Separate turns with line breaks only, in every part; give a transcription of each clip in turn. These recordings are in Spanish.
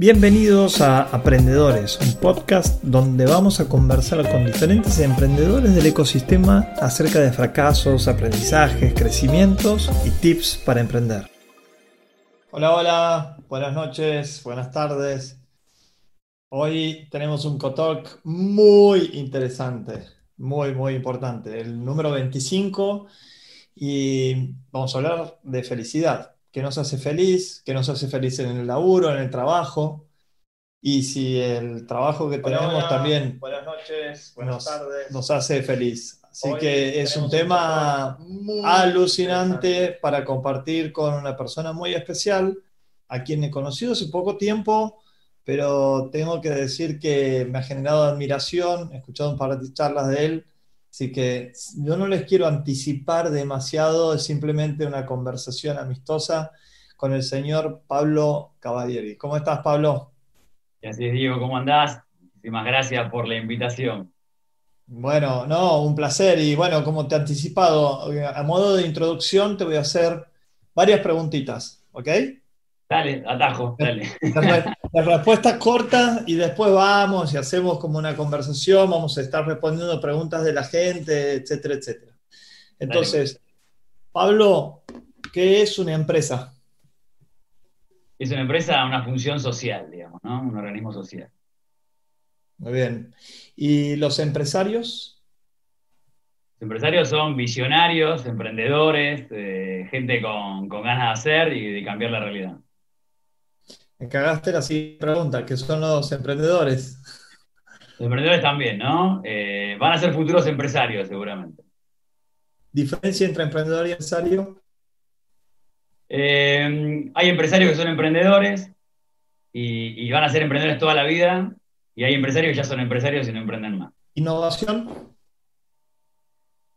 Bienvenidos a Aprendedores, un podcast donde vamos a conversar con diferentes emprendedores del ecosistema acerca de fracasos, aprendizajes, crecimientos y tips para emprender. Hola, hola, buenas noches, buenas tardes. Hoy tenemos un cotalk muy interesante, muy, muy importante, el número 25 y vamos a hablar de felicidad que nos hace feliz, que nos hace feliz en el laburo, en el trabajo. Y si el trabajo que tenemos también
buenas noches, buenas
nos,
tardes.
nos hace feliz. Así
Hoy
que es un tema
muy
alucinante para compartir con una persona muy especial, a quien he conocido hace poco tiempo, pero tengo que decir que me ha generado admiración, he escuchado un par de charlas de él, así que yo no les quiero anticipar demasiado, es simplemente una conversación amistosa con el señor Pablo Cavalieri. ¿Cómo estás, Pablo?
Y así es, Diego, ¿cómo andás? Muchísimas gracias por la invitación.
Bueno, no, un placer. Y bueno, como te he anticipado, a modo de introducción te voy a hacer varias preguntitas, ¿ok?
Dale, atajo, dale.
Las re- las respuestas cortas y después vamos y hacemos como una conversación, vamos a estar respondiendo preguntas de la gente, etcétera, etcétera. Entonces, Pablo, ¿qué es una empresa?
Es una empresa, una función social, digamos, ¿no? Un organismo social.
Muy bien. ¿Y los empresarios?
Los empresarios son visionarios, emprendedores, eh, gente con, con ganas de hacer y de cambiar la realidad.
Me cagaste la siguiente pregunta, ¿qué son los emprendedores?
Los emprendedores también, ¿no? Eh, van a ser futuros empresarios, seguramente.
¿Diferencia entre emprendedor y empresario?
Eh, hay empresarios que son emprendedores y, y van a ser emprendedores toda la vida, y hay empresarios que ya son empresarios y no emprenden más.
¿Innovación?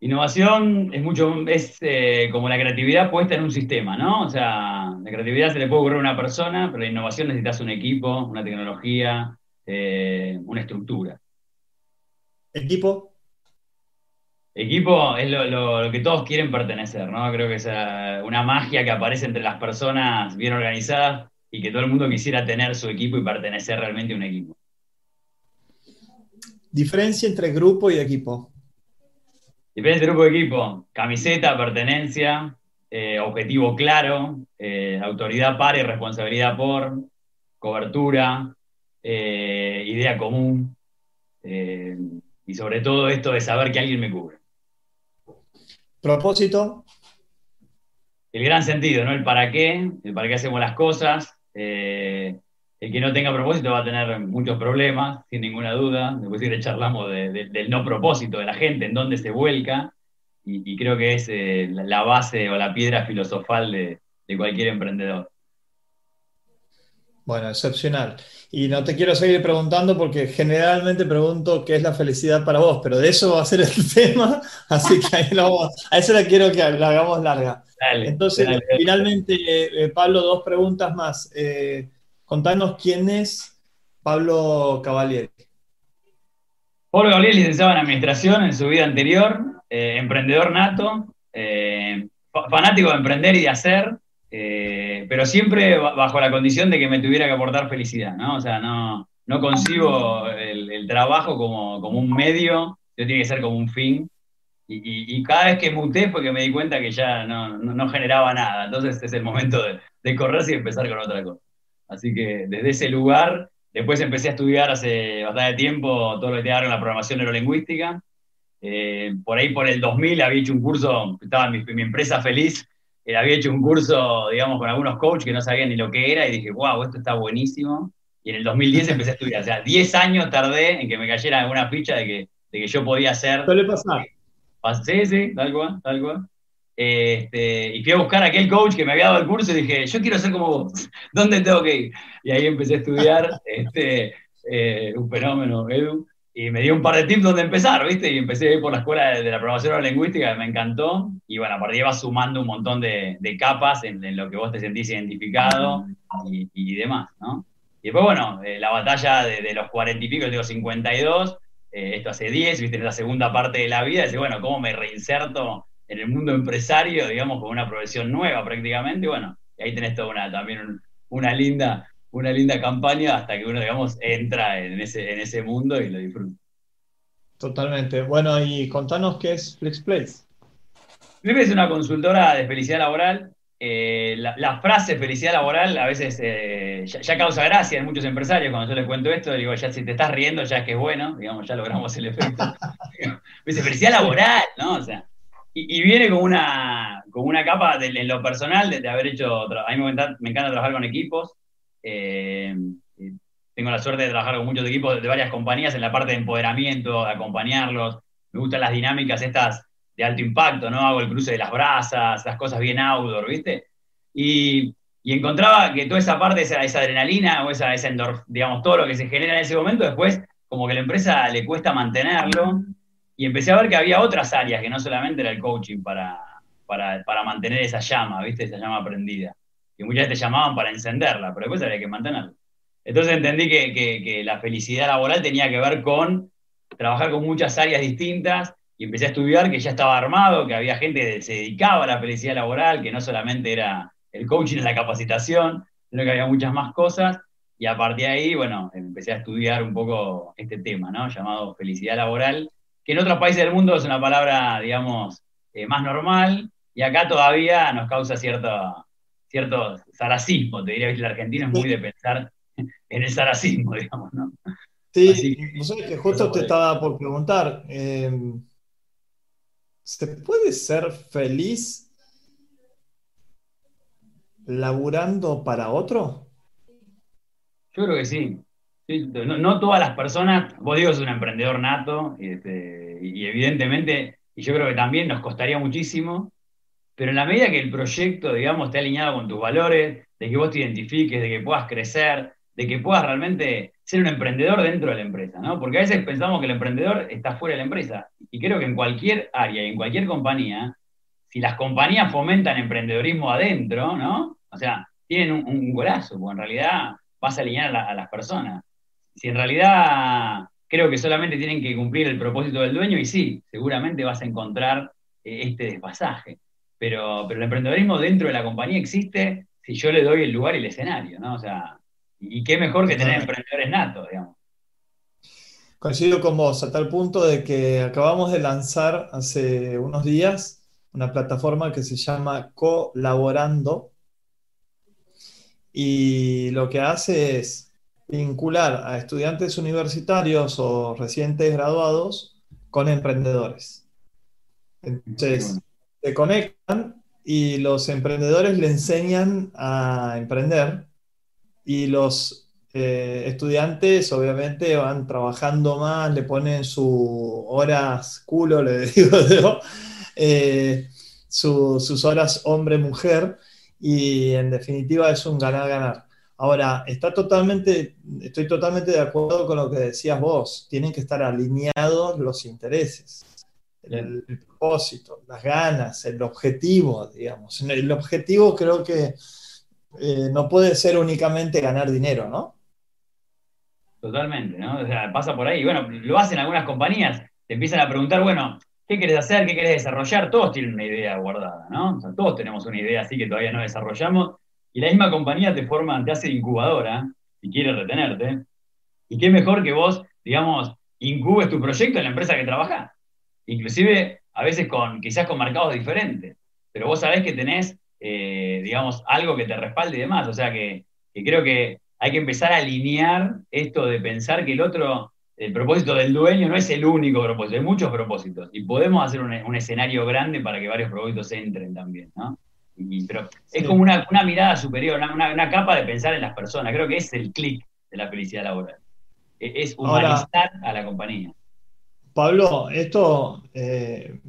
Innovación es mucho, es eh, como la creatividad puesta en un sistema, ¿no? O sea, la creatividad se le puede ocurrir a una persona, pero la innovación necesitas un equipo, una tecnología, eh, una estructura.
¿Equipo?
Equipo es lo, lo- lo que todos quieren pertenecer, ¿no? Creo que es eh, una magia que aparece entre las personas bien organizadas y que todo el mundo quisiera tener su equipo y pertenecer realmente a un equipo.
¿Diferencia entre grupo y equipo?
Diferente grupo de equipo, camiseta, pertenencia, eh, objetivo claro, eh, autoridad par y responsabilidad por, cobertura, eh, idea común, y sobre todo esto de saber que alguien me cubre.
¿Propósito?
El gran sentido, ¿no? El para qué, el para qué hacemos las cosas. eh, el que no tenga propósito va a tener muchos problemas, sin ninguna duda. Después le charlamos de- de- del no propósito de la gente, en dónde se vuelca, y, y creo que es eh, la, base o la piedra filosofal de, de cualquier emprendedor.
Bueno, excepcional. Y no te quiero seguir preguntando porque generalmente pregunto qué es la felicidad para vos, pero de eso va a ser el tema, así que ahí lo vamos- a eso la quiero que la hagamos larga.
Dale,
Entonces,
dale,
finalmente, eh, eh, Pablo, dos preguntas más. Eh, contanos quién es Pablo Cavalieri.
Pablo Gabriel, licenciado en Administración en su vida anterior, eh, emprendedor nato, eh, fa- fanático de emprender y de hacer, eh, pero siempre ba- bajo la condición de que me tuviera que aportar felicidad, ¿no? O sea, no, no concibo el, trabajo como, como un medio, yo tiene que ser como un fin. Y, cada vez que muté fue que me di cuenta que ya no, no- no generaba nada. Entonces es el momento de, de correrse y empezar con otra cosa. Así que desde ese lugar, después empecé a estudiar hace bastante tiempo todo lo que tiene que ver con la programación neurolingüística. Eh, por ahí por el 2000 había hecho un curso, estaba mi, mi empresa feliz, eh, había hecho un curso, digamos, con algunos coaches que no sabían ni lo que era y dije, wow, esto está buenísimo. Y en el 2010 empecé a estudiar. O sea, 10 años tardé en que me cayera alguna ficha de que, de que yo podía hacer
Suele pasar.
Sí, sí, tal cual, tal cual. Este, y fui a buscar a aquel coach que me había dado el curso y dije, yo quiero ser como vos, ¿dónde tengo que ir? Y ahí empecé a estudiar, este, eh, un fenómeno, Edu, y me dio un par de tips donde empezar, ¿viste? Y empecé a por la escuela de, de la programación lingüística, me encantó, y bueno, a partir de ahí vas sumando un montón de, capas en, lo que vos te sentís identificado y, y demás, ¿no? Y después, bueno, eh, la batalla de, los cuarenta y pico, yo tengo 52, eh, esto hace 10, viste, en la segunda parte de la vida, decir, bueno, ¿cómo me reinserto en el mundo empresario, digamos, con una profesión nueva prácticamente? Y bueno, y ahí tenés toda una, también un- una linda una linda campaña hasta que uno, digamos, entra en ese, en ese mundo y lo disfruta.
Totalmente. Bueno, y contanos qué es FlexPlace.
FlexPlace es una consultora de felicidad laboral. Eh, la, frase felicidad laboral a veces eh, ya, causa gracia en muchos empresarios cuando yo les cuento esto. Digo, ya si te estás riendo, ya es que es bueno, digamos, ya logramos el efecto. dice felicidad laboral, ¿no? O sea, y, viene con una, con una capa de, en lo personal de, haber hecho. A mí me encanta, me encanta trabajar con equipos. Eh, tengo la suerte de trabajar con muchos equipos de, varias compañías en la parte de empoderamiento, de acompañarlos. Me gustan las dinámicas estas de alto impacto, ¿no? Hago el cruce de las brasas, las cosas bien outdoor, ¿viste? Y, encontraba que toda esa parte, esa, esa adrenalina o esa, esa digamos, todo lo que se genera en ese momento, después como que a la empresa le cuesta mantenerlo. Y empecé a ver que había otras áreas, que no solamente era el coaching para, para, para mantener esa llama, ¿viste? Esa llama prendida. Que muchas veces te llamaban para encenderla, pero después había que mantenerla. Entonces entendí que, la felicidad laboral tenía que ver con trabajar con muchas áreas distintas y empecé a estudiar que ya estaba armado, que había gente que se dedicaba a la felicidad laboral, que no solamente era el coaching la capacitación, sino que había muchas más cosas. Y a partir de ahí, bueno, empecé a estudiar un poco este tema, ¿no? Llamado felicidad laboral, que en otros países del mundo es una palabra, digamos, eh, más normal, y acá todavía nos causa cierto, cierto zaracismo, te diría, que el argentino es muy de pensar en el saracismo, digamos, ¿no?
Sí, que, justo te estaba por preguntar, em, ¿se puede ser feliz laburando para otro?
Yo creo que sí. No, todas las personas, vos digo, es un emprendedor nato, este, y evidentemente, y yo creo que también nos costaría muchísimo, pero en la medida que el proyecto, digamos, esté alineado con tus valores, de que vos te identifiques, de que puedas crecer, de que puedas realmente ser un emprendedor dentro de la empresa, ¿no? Porque a veces pensamos que el emprendedor está fuera de la empresa. Y creo que en cualquier área y en cualquier compañía, si las compañías fomentan emprendedorismo adentro, ¿no? O sea, tienen un, golazo, porque en realidad vas a alinear a, las personas. Si en realidad creo que solamente tienen que cumplir el propósito del dueño, y sí, seguramente vas a encontrar eh, este despasaje. Pero, pero el emprendedorismo dentro de la compañía existe si yo le doy el lugar y el escenario, ¿no? O sea, y qué mejor que tener emprendedores natos, digamos.
Coincido con vos, a tal punto de que acabamos de lanzar hace unos días una plataforma que se llama Colaborando y lo que hace es vincular a estudiantes universitarios o recientes graduados con emprendedores. Entonces, se conectan y los emprendedores le enseñan a emprender y los eh, estudiantes obviamente van trabajando más, le ponen sus horas culo, le digo yo, eh, sus horas hombre-mujer y en definitiva es un ganar-ganar. Ahora, está totalmente, estoy totalmente de acuerdo con lo que decías vos, tienen que estar alineados los intereses, el, el propósito, las ganas, el objetivo, digamos. El objetivo creo que eh, no puede ser únicamente ganar dinero, ¿no?
Totalmente, ¿no? O sea, pasa por ahí. Bueno, lo hacen algunas compañías, te empiezan a preguntar, bueno, ¿qué querés hacer? ¿Qué querés desarrollar? Todos tienen una idea guardada, ¿no? O sea, todos tenemos una idea así que todavía no desarrollamos. Y la misma compañía te forma, te hace incubadora y quiere retenerte. Y qué mejor que vos, digamos, incubes tu proyecto en la empresa que trabajás. Inclusive, a veces con, quizás con mercados diferentes. Pero vos sabés que tenés eh, digamos, algo que te respalde y demás. O sea que, creo que hay que empezar a alinear esto de pensar que el otro, el propósito del dueño no es el único propósito, hay muchos propósitos. Y podemos hacer un, escenario grande para que varios propósitos entren también, ¿no? Pero es como una, mirada superior, una, capa de pensar en las personas. Creo que es el clic de la felicidad laboral. E, es humanizar a la compañía.
Pablo, esto, eh,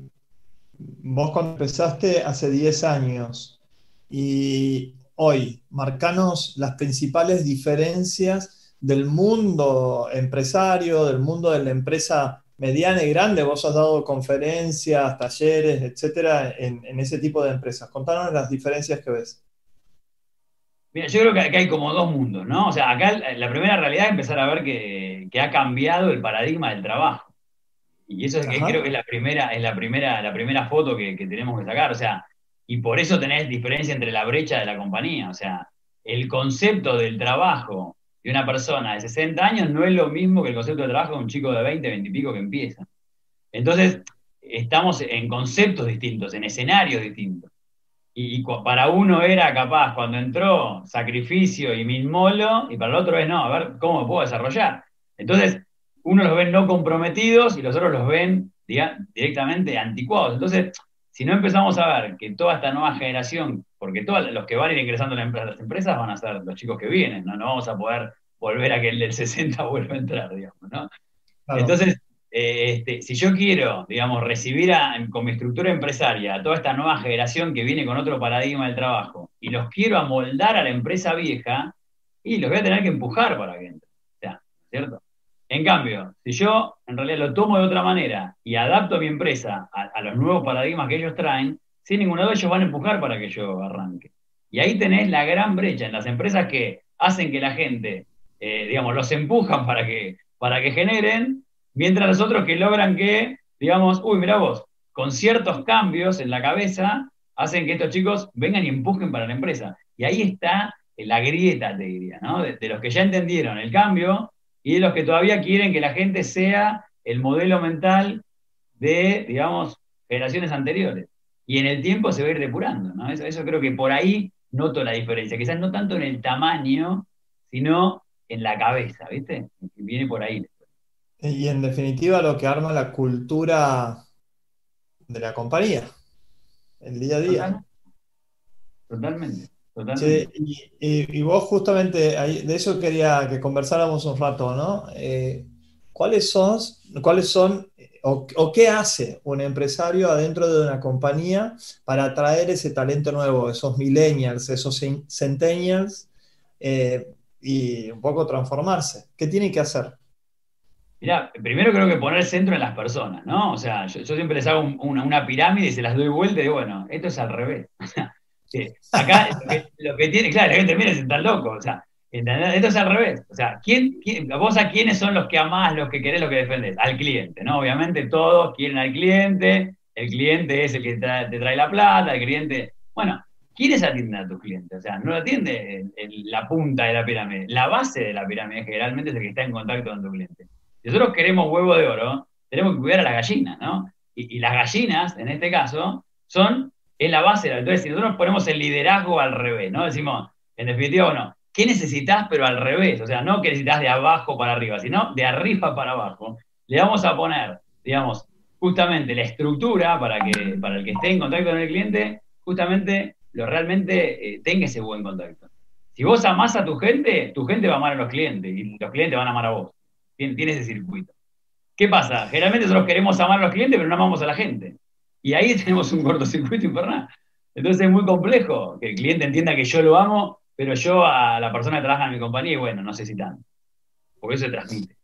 vos cuando empezaste hace 10 años, y hoy, marcanos las principales diferencias del mundo empresario, del mundo de la empresa mediana y grande. Vos has dado conferencias, talleres, etcétera, en, ese tipo de empresas. Contanos las diferencias que ves.
Mira, yo creo que acá hay como dos mundos, ¿no? O sea, acá la primera realidad es empezar a ver que, ha cambiado el paradigma del trabajo. Y eso es que creo que es la primera, es la primera, la primera foto que, que tenemos que sacar. O sea, y por eso tenés diferencia entre la brecha de la compañía. O sea, el concepto del trabajo de una persona de 60 años no es lo mismo que el concepto de trabajo de un chico de 20, 20 y pico que empieza. Entonces, estamos en conceptos distintos, en escenarios distintos. Y, para uno era capaz, cuando entró, sacrificio y mil molo, y para el otro es no, a ver cómo me puedo desarrollar. Entonces, uno los ven no comprometidos y los otros los ven directamente anticuados. Entonces, si no empezamos a ver que toda esta nueva generación, porque todos los que van a ir ingresando a las empresas van a ser los chicos que vienen, ¿no? No vamos a poder volver a que el del 60 vuelva a entrar, digamos, ¿no? Entonces, eh, este, si yo quiero, digamos, recibir con mi estructura empresaria a toda esta nueva generación que viene con otro paradigma del trabajo y los quiero amoldar a la empresa vieja, y los voy a tener que empujar para que entren. O sea, ¿cierto? En cambio, si yo en realidad lo tomo de otra manera y adapto mi empresa a, los nuevos paradigmas que ellos traen, sin ninguno de ellos van a empujar para que yo arranque. Y ahí tenés la gran brecha en las empresas que hacen que la gente, eh, digamos, los empujan para que, para que generen, mientras los otros que logran que, digamos, uy, mira vos, con ciertos cambios en la cabeza, hacen que estos chicos vengan y empujen para la empresa. Y ahí está la grieta, te diría, ¿no? de los que ya entendieron el cambio y de los que todavía quieren que la gente sea el modelo mental de, digamos, generaciones anteriores. Y en el tiempo se va a ir depurando, ¿no? Eso, creo que por ahí noto la diferencia, quizás no tanto en el tamaño, sino en la cabeza, ¿viste? Viene por ahí.
Y en definitiva lo que arma la cultura de la compañía, el día a día.
Totalmente.
Sí, y, vos justamente de eso quería que conversáramos un rato, ¿no? Eh, ¿Cuáles son, cuáles son o, qué hace un empresario adentro de una compañía para atraer ese talento nuevo, esos millennials, esos centennials, eh, y un poco transformarse? ¿Qué tiene que hacer?
Mira, primero creo que poner el centro en las personas, ¿no? O sea, yo, siempre les hago una, una, pirámide y se las doy vuelta y digo, bueno, esto es al revés. acá lo que, tiene, claro, la gente mira y tan loco, o sea, esto es al revés. O sea, ¿quién, vos a quiénes son los que amás, los que querés, los que defendés? Al cliente, ¿no? Obviamente todos quieren al cliente, el cliente es el que te trae la plata, el cliente. Bueno, ¿quiénes atienden a tus clientes? O sea, no atiende la punta de la pirámide, la base de la pirámide generalmente es el que está en contacto con tu cliente. Si nosotros queremos huevo de oro, tenemos que cuidar a las gallinas, ¿no? y las gallinas, en este caso, son es la base. Entonces, si nosotros ponemos el liderazgo al revés, ¿no? Decimos, en definitiva, bueno, ¿qué necesitas pero al revés? O sea, no que necesitas de abajo para arriba, sino de arriba para abajo. Le vamos a poner, digamos, justamente la estructura para que para el que esté en contacto con el cliente, justamente lo realmente eh, tenga ese buen contacto. Si vos amás a tu gente, tu gente va a amar a los clientes y los clientes van a amar a vos. Tiene ese circuito. ¿Qué pasa? Generalmente nosotros queremos amar a los clientes, pero no amamos a la gente. Y ahí tenemos un cortocircuito infernal. Entonces es muy complejo que el cliente entienda que yo lo amo, pero yo a la persona que trabaja en mi compañía, bueno, no sé si tanto. Porque eso se transmite.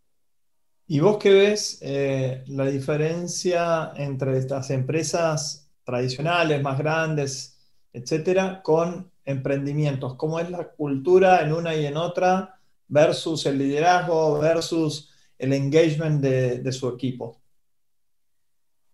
¿Y vos qué ves eh, la diferencia entre estas empresas tradicionales, más grandes, etcétera, con emprendimientos? ¿Cómo es la cultura en una y en otra versus el liderazgo, versus el engagement de su equipo?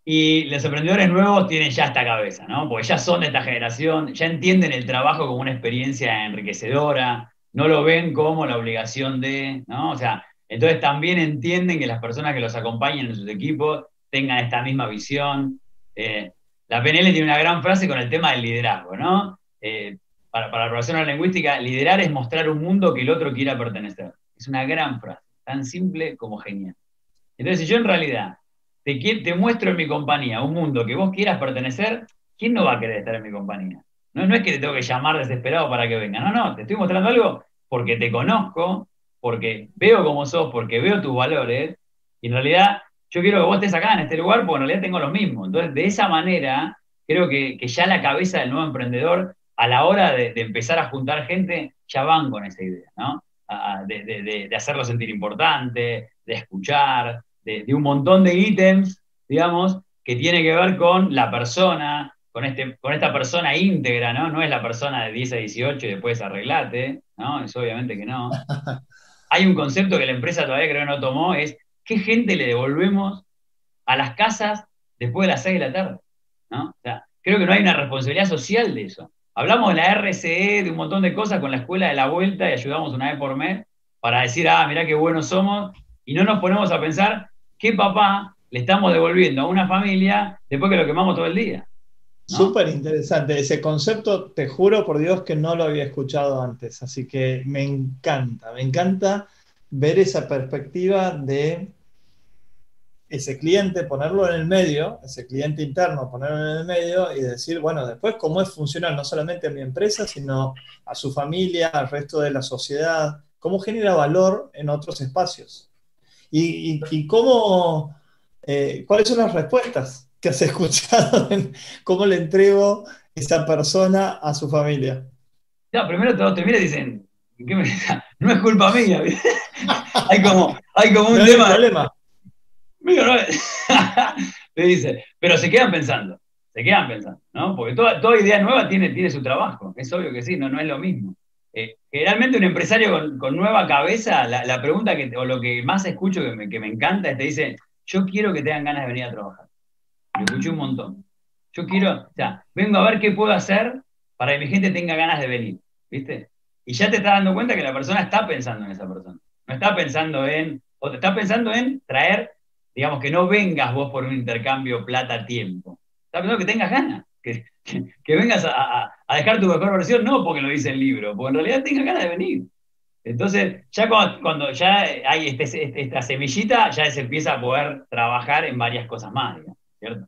Y los emprendedores nuevos tienen ya esta cabeza, ¿no? Porque ya son de esta generación, ya entienden el trabajo como una experiencia enriquecedora, no lo ven como la obligación de, ¿no? O sea, entonces también entienden que las personas que los acompañan en sus equipos tengan esta misma visión. Eh, la PNL tiene una gran frase con el tema del liderazgo, ¿no? Eh, para, para la de la lingüística, liderar es mostrar un mundo que el otro quiera pertenecer. Es una gran frase, tan simple como genial. Entonces, si yo en realidad te, te muestro en mi compañía un mundo que vos quieras pertenecer, ¿quién no va a querer estar en mi compañía? No, no es que te tengo que llamar desesperado para que venga, no, no, te estoy mostrando algo porque te conozco, porque veo cómo sos, porque veo tus valores, y en realidad yo quiero que vos estés acá en este lugar porque en realidad tengo lo mismo. Entonces, de esa manera, creo que, ya la cabeza del nuevo emprendedor, a la hora de, empezar a juntar gente, ya van con esa idea, ¿no? de, de, hacerlo sentir importante, de escuchar, de, un montón de ítems, digamos, que tiene que ver con la persona, con, este, con esta persona íntegra, ¿no? No es la persona de 10 a 18 y después arreglate, ¿no? Eso obviamente que no. Hay un concepto que la empresa todavía creo que no tomó, es ¿qué gente le devolvemos a las casas después de las 6 de la tarde? ¿no? O sea, creo que no hay una responsabilidad social de eso. hablamos de la RCE, de un montón de cosas con la escuela de la vuelta y ayudamos una vez por mes para decir, ah, mirá qué buenos somos, y no nos ponemos a pensar qué papá le estamos devolviendo a una familia después que lo quemamos todo el día.
Súper interesante. Ese concepto, te juro por Dios que no lo había escuchado antes, así que me encanta, me encanta ver esa perspectiva de ese cliente, ponerlo en el medio, ese cliente interno, ponerlo en el medio y decir, bueno, después cómo es funcional no solamente a mi empresa, sino a su familia, al resto de la sociedad, cómo genera valor en otros espacios. Y, cómo, eh, cuáles son las respuestas que has escuchado en cómo le entrego esa persona a su familia.
No, primero todos te miran y dicen, no es culpa mía. hay, como, hay como un tema. Problema. Me dice, pero se quedan pensando, se quedan pensando, ¿no? Porque toda, toda idea nueva tiene, tiene su trabajo, es obvio que sí, no, no es lo mismo. Eh, generalmente un empresario con, nueva cabeza, la, pregunta que, o lo que más escucho que me, que me encanta es te dice, yo quiero que tengan ganas de venir a trabajar. Lo escuché un montón. Yo quiero, o sea, vengo a ver qué puedo hacer para que mi gente tenga ganas de venir, ¿viste? Y ya te estás dando cuenta que la persona está pensando en esa persona. No está pensando en, o te está pensando en traer digamos, que no vengas vos por un intercambio plata-tiempo. Está pensando que tengas ganas, que, vengas a, dejar tu mejor versión, no porque lo dice el libro, porque en realidad tengas ganas de venir. Entonces, ya cuando, ya hay este, este, esta semillita, ya se empieza a poder trabajar en varias cosas más, ¿cierto?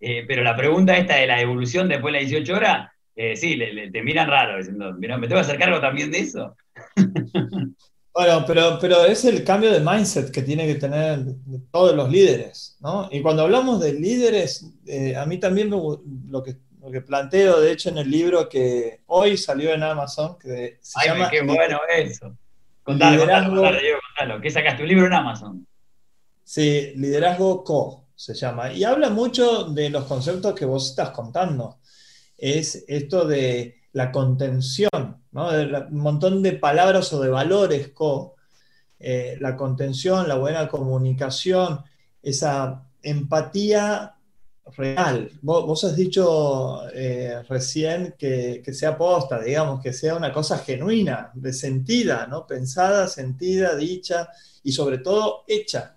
Eh, pero la pregunta esta de la evolución después de las 18 horas, eh, sí, te miran raro, diciendo, ¿me tengo que hacer cargo también de eso?
Bueno, pero, pero es el cambio de mindset que tiene que tener todos los líderes, ¿no? Y cuando hablamos de líderes, eh, a mí también lo, que, lo que planteo, de hecho, en el libro que hoy salió en Amazon, que
se Ay, llama... qué bueno eso! Contalo, liderazgo, contalo, contalo. ¿Qué sacaste? ¿Un libro en Amazon?
Sí, Liderazgo Co. se llama. Y habla mucho de los conceptos que vos estás contando. Es esto de la contención, ¿no? un montón de palabras o de valores, eh, la contención, la buena comunicación, esa empatía real. Vos, has dicho eh, recién que, sea posta, digamos, que sea una cosa genuina, de sentida, ¿no? pensada, sentida, dicha y sobre todo hecha.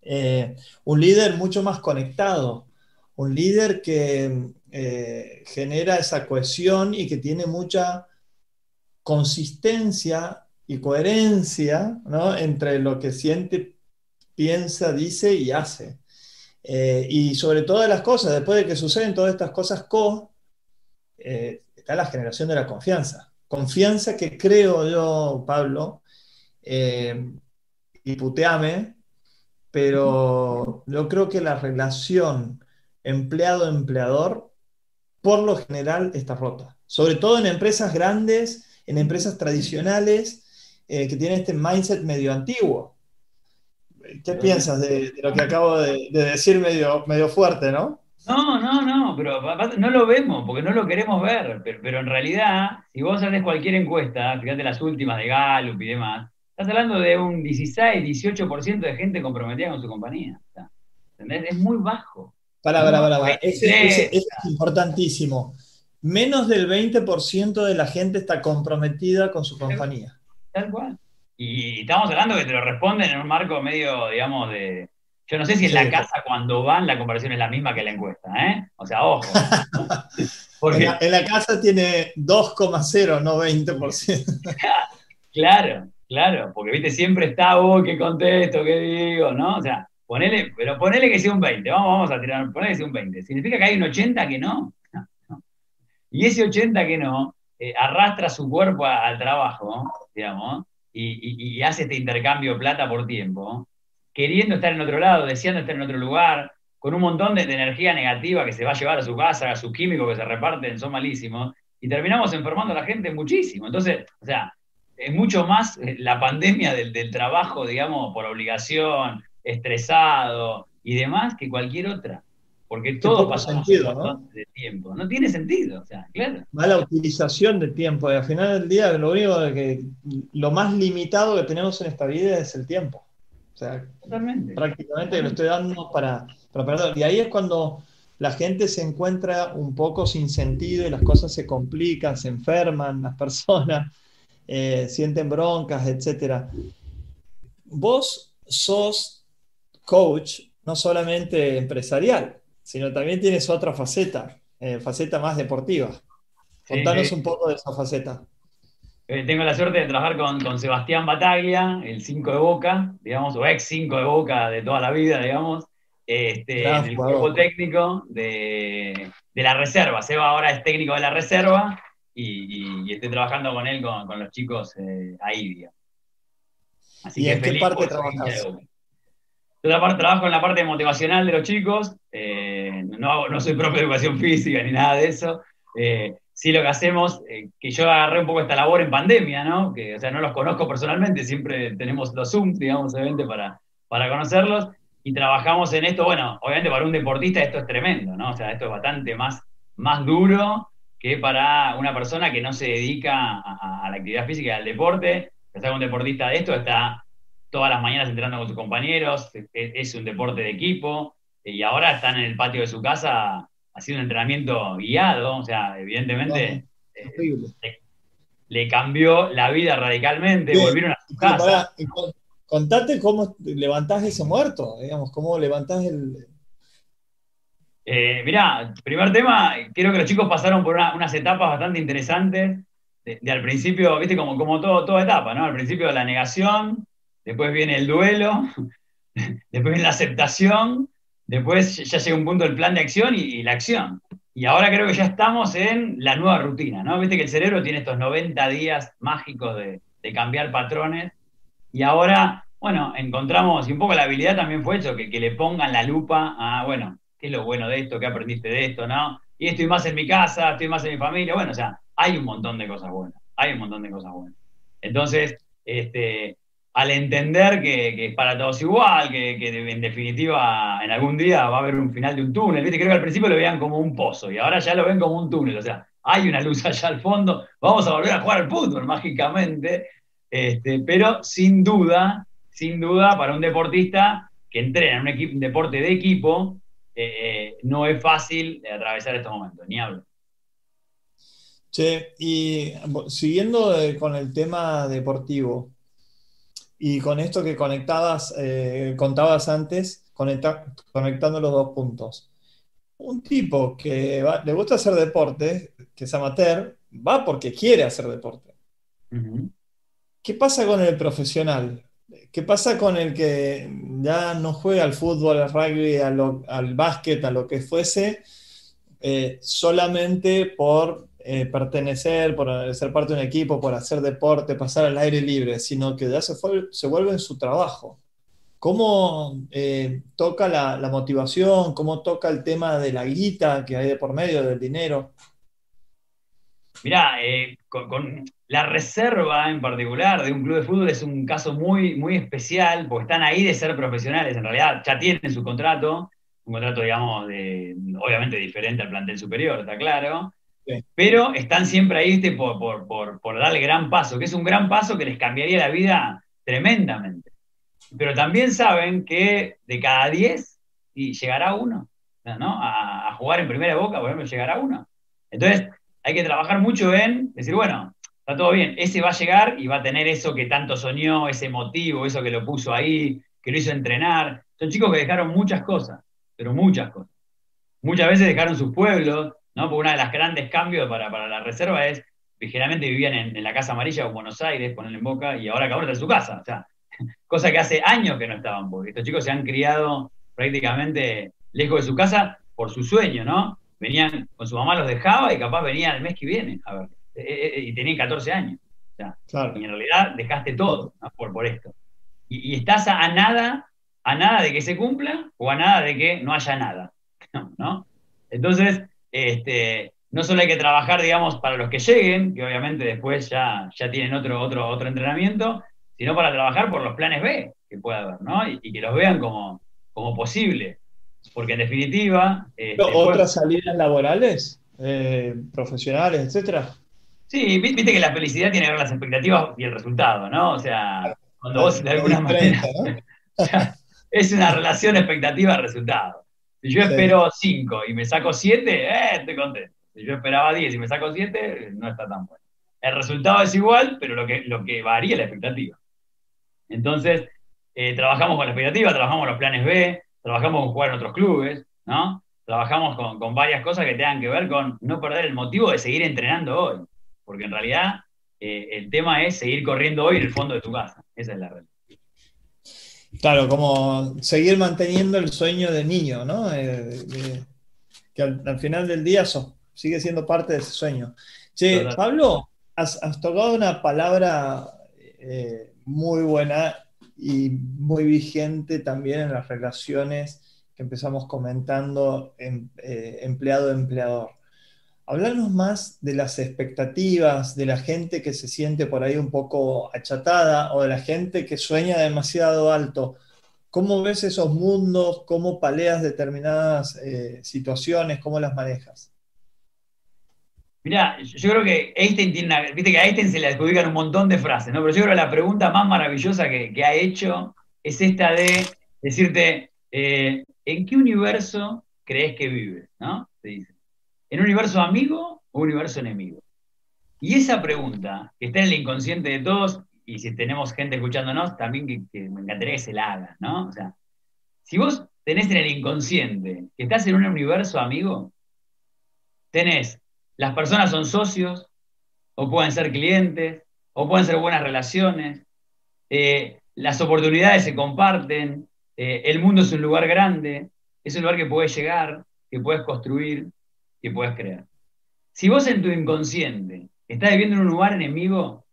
Eh, un líder mucho más conectado, un líder que genera esa cohesión y que tiene mucha consistencia y coherencia entre lo que siente, piensa, dice y hace. Eh, y sobre todas las cosas, después de que suceden todas estas cosas co, eh, está la generación de la confianza. Confianza que creo yo, Pablo, y puteame, pero yo creo que la relación empleado-empleador por lo general está rota. Sobre todo en empresas grandes, en empresas tradicionales eh, que tienen este mindset medio antiguo. ¿Qué piensas de, lo que acabo de, decir medio, medio fuerte, no?
No, no, no, pero no lo vemos porque no lo queremos ver. Pero, en realidad, si vos haces cualquier encuesta, fíjate las últimas de Gallup y demás, estás hablando de un 16, 18% de gente comprometida con su compañía. ¿Entendés? Es muy bajo.
Para, para, para, Ese, es importantísimo. Menos del 20% de la gente está comprometida con su compañía.
Tal cual. Y estamos hablando que te lo responden en un marco medio, digamos, de. Yo no sé si en la casa cuando van la comparación es la misma que la encuesta, ¿eh? O sea, ojo.
Porque... en, la, casa tiene 2,0, no 20%.
claro, claro, porque viste, siempre está, oh, qué contesto, qué digo, ¿no? O sea, Ponele, pero ponele que sea un 20, vamos, vamos a tirar, ponele que sea un 20. ¿Significa que hay un 80 que no? Y ese 80 que no, eh, arrastra su cuerpo al trabajo, digamos, y, hace este intercambio plata por tiempo, queriendo estar en otro lado, deseando estar en otro lugar, con un montón de, energía negativa que se va a llevar a su casa, a sus químicos que se reparten, son malísimos, y terminamos enfermando a la gente muchísimo. Entonces, o sea, es mucho más eh, la pandemia del, del trabajo, digamos, por obligación, estresado y demás que cualquier otra. Porque todo pasa
sentido, ¿no?
de tiempo. No tiene sentido, o sea, claro.
Mala utilización de tiempo. Y al final del día, lo único que lo más limitado que tenemos en esta vida es el tiempo. O sea, prácticamente lo estoy dando para, para perder. Y ahí es cuando la gente se encuentra un poco sin sentido y las cosas se complican, se enferman las personas, eh, sienten broncas, etc. Vos sos coach no solamente empresarial, sino también tienes otra faceta, eh, faceta más deportiva. Contanos un poco de esa faceta.
Eh, tengo la suerte de trabajar con, Sebastián Bataglia, el 5 de Boca, digamos, o ex 5 de Boca de toda la vida, digamos, este, en el cuerpo técnico de, la reserva. Seba ahora es técnico de la reserva y, estoy trabajando con él, con, los chicos eh, ahí, digamos.
¿Y en qué parte trabajas?
Yo trabajo en la parte motivacional de los chicos, eh, no, no soy propio de educación física ni nada de eso. Eh, sí lo que hacemos, eh, que yo agarré un poco esta labor en pandemia, ¿no? Que, o sea, no los conozco personalmente, siempre tenemos los Zoom, digamos, obviamente, para, para conocerlos, y trabajamos en esto, bueno, obviamente para un deportista esto es tremendo, ¿no? O sea, esto es bastante más, más duro que para una persona que no se dedica a, la actividad física y al deporte, que sea un deportista de esto, está todas las mañanas entrenando con sus compañeros, es, un deporte de equipo, y ahora están en el patio de su casa ha sido un entrenamiento guiado, o sea, evidentemente eh, le, cambió la vida radicalmente, volvieron a su casa.
contate cómo levantás ese muerto, digamos, cómo levantás el...
Eh, mirá, primer tema, creo que los chicos pasaron por unas etapas bastante interesantes. De, al principio, viste, como, como todo, toda etapa, ¿no? Al principio la negación, después viene el duelo, después viene la aceptación, Después ya llega un punto del plan de acción y, la acción. Y ahora creo que ya estamos en la nueva rutina, ¿no? Viste que el cerebro tiene estos 90 días mágicos de, cambiar patrones. Y ahora, bueno, encontramos, y un poco la habilidad también fue eso, que, que le pongan la lupa a, bueno, ¿qué es lo bueno de esto? ¿Qué aprendiste de esto? ¿No? Y estoy más en mi casa, estoy más en mi familia. Bueno, o sea, hay un montón de cosas buenas. Hay un montón de cosas buenas. Entonces, este, al entender que, es para todos igual, que, en definitiva en algún día va a haber un final de un túnel. ¿viste? Creo que al principio lo veían como un pozo y ahora ya lo ven como un túnel. O sea, hay una luz allá al fondo, vamos a volver a jugar al fútbol mágicamente. Este, pero sin duda, sin duda, para un deportista que entrena en un, deporte de equipo, eh, eh, no es fácil atravesar estos momentos, ni hablo.
Che, y siguiendo con el tema deportivo, y con esto que conectabas, eh, contabas antes, conectando los dos puntos. Un tipo que le gusta hacer deporte, que es amateur, va porque quiere hacer deporte. ¿Qué pasa con el profesional? ¿Qué pasa con el que ya no juega al fútbol, al rugby, al básquet, a lo que fuese, eh, solamente por eh, pertenecer, por ser parte de un equipo, por hacer deporte, pasar al aire libre, sino que ya se, se vuelve en su trabajo. ¿Cómo eh, toca la, motivación? ¿Cómo toca el tema de la guita que hay de por medio, del dinero?
Mirá, eh, con, la reserva en particular de un club de fútbol es un caso muy, muy especial, porque están ahí de ser profesionales, en realidad ya tienen su contrato, un contrato, digamos, de, obviamente diferente al plantel superior, está claro, pero están siempre ahí por, por, por, por, darle gran paso, que es un gran paso que les cambiaría la vida tremendamente. Pero también saben que de cada 10 y llegará uno, ¿no? A, jugar en primera boca, por ejemplo, llegará uno. Entonces, hay que trabajar mucho en decir, bueno, está todo bien, ese va a llegar y va a tener eso que tanto soñó, ese motivo, eso que lo puso ahí, que lo hizo entrenar. Son chicos que dejaron muchas cosas, pero muchas cosas. Muchas veces dejaron sus pueblos, ¿no? Porque uno de los grandes cambios para, la reserva es que generalmente vivían en, la Casa Amarilla o en Buenos Aires, ponerle en boca, y ahora acabó de su casa. O sea, cosa que hace años que no estaban, porque estos chicos se han criado prácticamente lejos de su casa por su sueño, ¿no? Venían, con su mamá los dejaba y capaz venían el mes que viene, a ver, eh, eh, eh, y tenían 14 años. O sea, Y en realidad dejaste todo por, por esto. Y, estás a, nada, a nada de que se cumpla o a nada de que no haya nada, ¿no? Entonces, este, no solo hay que trabajar, digamos, para los que lleguen, que obviamente después ya, ya tienen otro, otro, otro entrenamiento, sino para trabajar por los planes B que pueda haber, ¿no? Y, que los vean como, como posible. Porque en definitiva...
Este, ¿Otras salidas laborales, eh, profesionales, etcétera?
Sí, viste que la felicidad tiene que ver las expectativas y el resultado, ¿no? O sea, cuando vos de alguna manera... es una relación expectativa-resultado. Si yo espero 5 y me saco 7, eh, estoy contento. Si yo esperaba 10 y me saco 7, no está tan bueno. El resultado es igual, pero lo que, lo que varía es la expectativa. Entonces, eh, trabajamos con la expectativa, trabajamos los planes B, trabajamos con jugar en otros clubes, ¿no? Trabajamos con, varias cosas que tengan que ver con no perder el motivo de seguir entrenando hoy. Porque en realidad eh, el tema es seguir corriendo hoy en el fondo de tu casa. Esa es la realidad.
Claro, como seguir manteniendo el sueño de niño, ¿no? Eh, que al, final del día sigue siendo parte de ese sueño. Che, Pablo, has, tocado una palabra eh, muy buena y muy vigente también en las relaciones que empezamos comentando em, eh, empleado-empleador. Hablarnos más de las expectativas de la gente que se siente por ahí un poco achatada o de la gente que sueña demasiado alto. ¿Cómo ves esos mundos? ¿Cómo paleas determinadas eh, situaciones? ¿Cómo las manejas?
Mira, yo creo que Einstein tiene viste que a Einstein se le adjudican un montón de frases, ¿no? Pero yo creo que la pregunta más maravillosa que, ha hecho es esta de decirte, eh, ¿en qué universo crees que vives? ¿No? Te dice. ¿En un universo amigo o un universo enemigo? Y esa pregunta, que está en el inconsciente de todos, y si tenemos gente escuchándonos, también que, me encantaría que se la haga, ¿no? O sea, si vos tenés en el inconsciente que estás en un universo amigo, tenés, las personas son socios, o pueden ser clientes, o pueden ser buenas relaciones, eh, las oportunidades se comparten, eh, el mundo es un lugar grande, es un lugar que puedes llegar, que puedes construir, que puedes crear. Si vos en tu inconsciente estás viviendo en un lugar enemigo,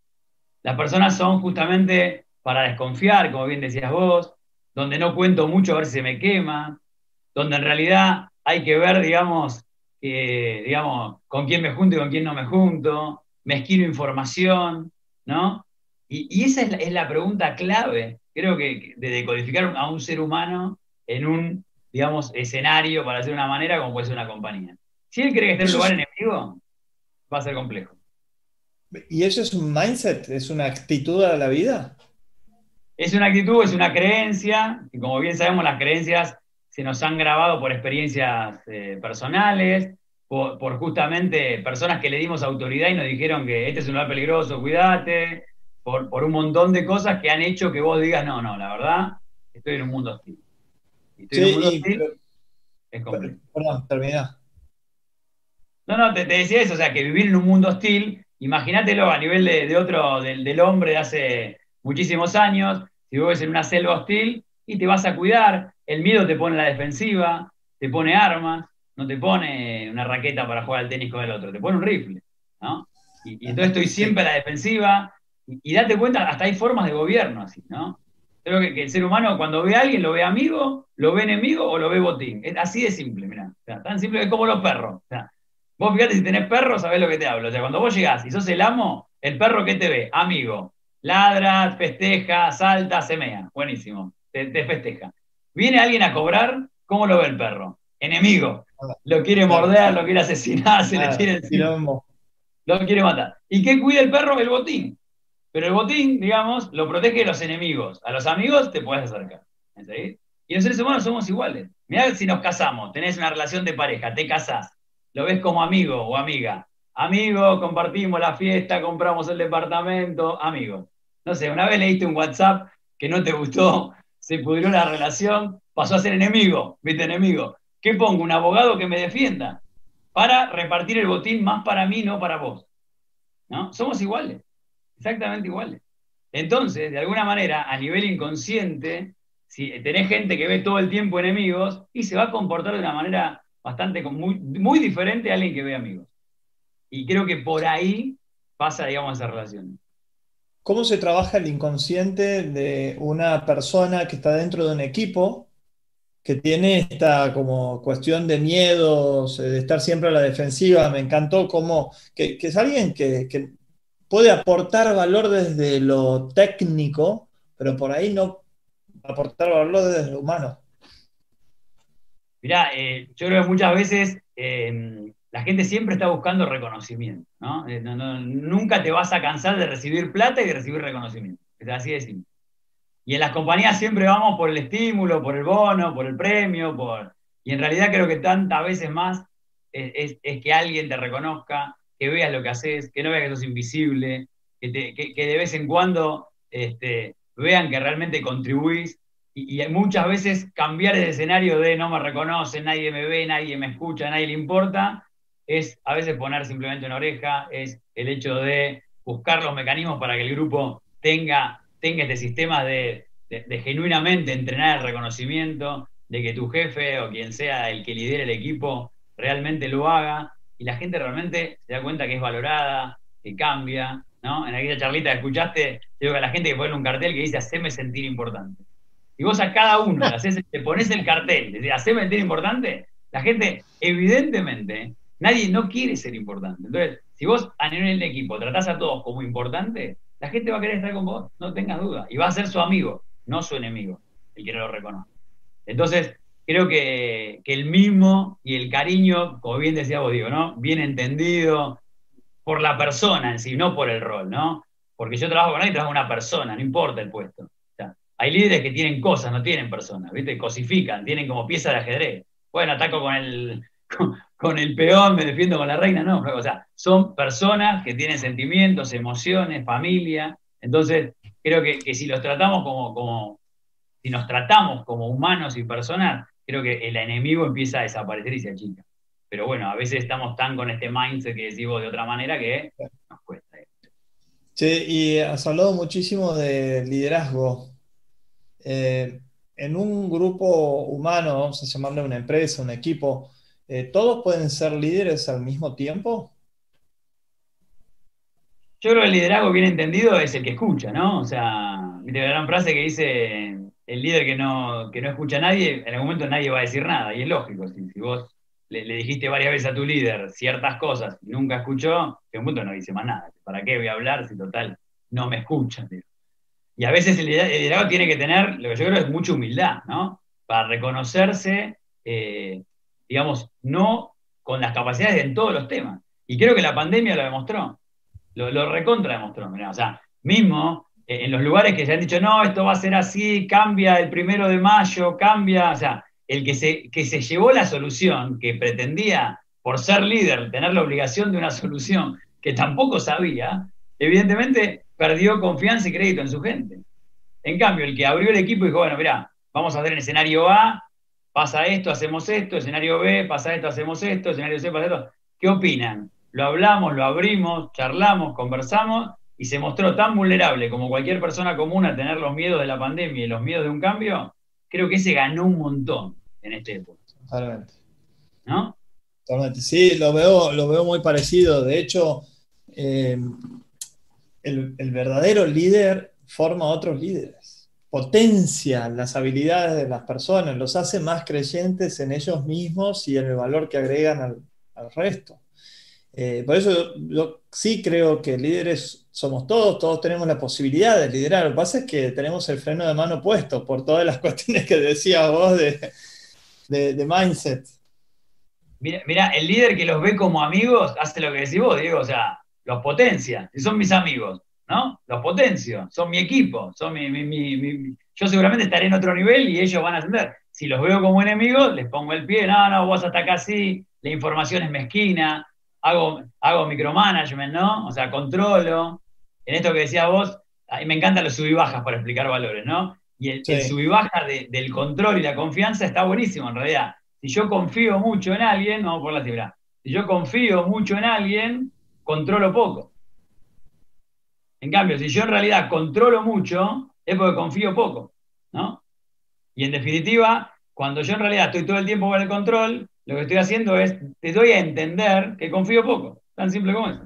las personas son justamente para desconfiar, como bien decías vos, donde no cuento mucho a ver si se me quema, donde en realidad hay que ver, digamos, digamos, con quién me junto y con quién no me junto, me esquino información, ¿no? Y, esa es la, pregunta clave, creo que, de decodificar a un ser humano en un, digamos, escenario, para hacer una manera, como puede ser una compañía. Si él cree que está en un lugar enemigo, va a ser complejo.
¿Y eso es un mindset? ¿Es una actitud a la vida?
Es una actitud, es una creencia, y como bien sabemos, las creencias se nos han grabado por experiencias eh, personales, por, justamente personas que le dimos autoridad y nos dijeron que este es un lugar peligroso, cuídate, por, por un montón de cosas que han hecho que vos digas, no, no, la verdad, estoy en un mundo hostil.
Estoy en un mundo hostil, es complejo. Perdón, termina.
No, no, te, decía eso, o sea, que vivir en un mundo hostil, imagínatelo a nivel de, otro, del, hombre de hace muchísimos años, si vos ves en una selva hostil y te vas a cuidar, el miedo te pone la defensiva, te pone armas, no te pone una raqueta para jugar al tenis con el otro, te pone un rifle, ¿no? Y, entonces estoy siempre a la defensiva, y, date cuenta, hasta hay formas de gobierno así, ¿no? Creo que, el ser humano cuando ve a alguien lo ve amigo, lo ve enemigo o lo ve botín. Es así de simple, mira. tan simple que como los perros. O sea, Vos fíjate, si tenés perro, sabés lo que te hablo. O sea, cuando vos llegás y sos el amo, el perro que te ve, amigo, ladra, festeja, salta, semea. Buenísimo, te, festeja. Viene alguien a cobrar, ¿cómo lo ve el perro? Enemigo. Lo quiere morder, lo quiere asesinar, se le quiere encima. Lo quiere matar. ¿Y qué cuida el perro? El botín. Pero el botín, digamos, lo protege de los enemigos. A los amigos te puedes acercar. Y los seres humanos somos iguales. Mirá si nos casamos, tenés una relación de pareja, te casás lo ves como amigo o amiga. Amigo, compartimos la fiesta, compramos el departamento, amigo. No sé, una vez leíste un WhatsApp que no te gustó, se pudrió la relación, pasó a ser enemigo, viste, enemigo. ¿Qué pongo? Un abogado que me defienda para repartir el botín más para mí, no para vos. ¿No? Somos iguales, exactamente iguales. Entonces, de alguna manera, a nivel inconsciente, si tenés gente que ve todo el tiempo enemigos y se va a comportar de una manera bastante muy, muy diferente a alguien que ve amigos. Y creo que por ahí pasa, digamos, esa relación.
¿Cómo se trabaja el inconsciente de una persona que está dentro de un equipo que tiene esta como cuestión de miedos, de estar siempre a la defensiva? Me encantó cómo que, es alguien que, que, puede aportar valor desde lo técnico, pero por ahí no aportar valor desde lo humano.
Mirá, eh, yo creo que muchas veces em, la gente siempre está buscando reconocimiento, eh, ¿no? Nunca te vas a cansar de recibir plata y de recibir reconocimiento. Es así de simple. Y en las compañías siempre vamos por el estímulo, por el bono, por el premio, por, Y en realidad creo que tantas veces más es, que alguien te reconozca, que veas lo que haces, que no veas que sos invisible, que, de vez en cuando este, vean que realmente contribuís. Y, muchas veces cambiar el escenario de no me reconoce, nadie me ve, nadie me escucha, nadie le importa, es a veces poner simplemente una oreja, es el hecho de buscar los mecanismos para que el grupo tenga, tenga este sistema de, de, genuinamente entrenar el reconocimiento, de que tu jefe o quien sea el que lidere el equipo realmente lo haga y la gente realmente se da cuenta que es valorada, que cambia, ¿no? En aquella charlita que escuchaste, digo que a la gente que pone un cartel que dice, haceme sentir importante. Y vos a cada uno le, te pones el cartel, le haceme sentir importante, la gente, evidentemente, nadie no quiere ser importante. Entonces, si vos a nivel del equipo tratás a todos como importante, la gente va a querer estar con vos, no tengas duda, y va a ser su amigo no su enemigo, el que no lo reconoce. Entonces, creo que, el mismo y el cariño, como bien decía vos, digo, ¿no? Bien entendido por la persona en sí, no por el rol, ¿no? Porque yo trabajo con alguien, trabajo con una persona, no importa el puesto. Hay líderes que tienen cosas, no tienen personas, ¿viste? Cosifican, tienen como pieza de ajedrez. Bueno, ataco con el, con, el peón, me defiendo con la reina, no. O sea, son personas que tienen sentimientos, emociones, familia. Entonces, creo que, si los tratamos como, como, si nos tratamos como humanos y personas, creo que el enemigo empieza a desaparecer y se achica. Pero bueno, a veces estamos tan con este mindset que decimos de otra manera que nos cuesta.
Sí, y has hablado muchísimo de liderazgo. Eh, en un grupo humano, vamos a llamarle una empresa, un equipo, eh, ¿todos pueden ser líderes al mismo tiempo?
Yo creo que el liderazgo bien entendido es el que escucha, ¿no? O sea, la gran frase que dice el líder que no, que no escucha a nadie, en algún momento nadie va a decir nada, y es lógico. Si, vos le, dijiste varias veces a tu líder ciertas cosas y nunca escuchó, en un momento no dice más nada. ¿Para qué voy a hablar si total no me escuchan? Y a veces el liderazgo tiene que tener, lo que yo creo es mucha humildad, ¿no? Para reconocerse, eh, digamos, no con las capacidades en todos los temas. Y creo que la pandemia lo demostró. Lo, recontra demostró. o sea, mismo eh, en los lugares que se han dicho, no, esto va a ser así, cambia el primero de mayo, cambia. O sea, el que se, que se llevó la solución, que pretendía, por ser líder, tener la obligación de una solución que tampoco sabía, evidentemente perdió confianza y crédito en su gente. En cambio, el que abrió el equipo dijo, bueno, mira, vamos a hacer el escenario A, pasa esto, hacemos esto, escenario B, pasa esto, hacemos esto, escenario C, pasa esto. ¿Qué opinan? lo hablamos, lo abrimos, charlamos, conversamos y se mostró tan vulnerable como cualquier persona común a tener los miedos de la pandemia y los miedos de un cambio, creo que ese ganó un montón en este época.
Totalmente. ¿No? Totalmente. Sí, lo veo, lo veo muy parecido. De hecho, eh, el, verdadero líder forma otros líderes, potencia las habilidades de las personas, los hace más creyentes en ellos mismos y en el valor que agregan al, resto. Eh, por eso yo, sí creo que líderes somos todos, todos tenemos la posibilidad de liderar. Lo que pasa es que tenemos el freno de mano puesto por todas las cuestiones que decías vos de, de, mindset.
Mira, el líder que los ve como amigos hace lo que decís vos, Diego, o sea, los potencia, y son mis amigos, ¿no? Los potencio, son mi equipo, son mi, yo seguramente estaré en otro nivel y ellos van a ascender. Si los veo como enemigos, les pongo el pie, no, no, vos hasta acá sí, la información es mezquina, hago, hago micromanagement, ¿no? O sea, controlo. En esto que decías vos, a mí me encantan los sub y bajas para explicar valores, ¿no? Y el, sub y baja del control y la confianza está buenísimo en realidad. Si yo confío mucho en alguien, vamos por la cifra. Si yo confío mucho en alguien, controlo poco. En cambio, si yo en realidad controlo mucho, es porque confío poco, ¿no? Y en definitiva, cuando yo en realidad estoy todo el tiempo con el control, lo que estoy haciendo es, te doy a entender que confío poco, tan simple como eso.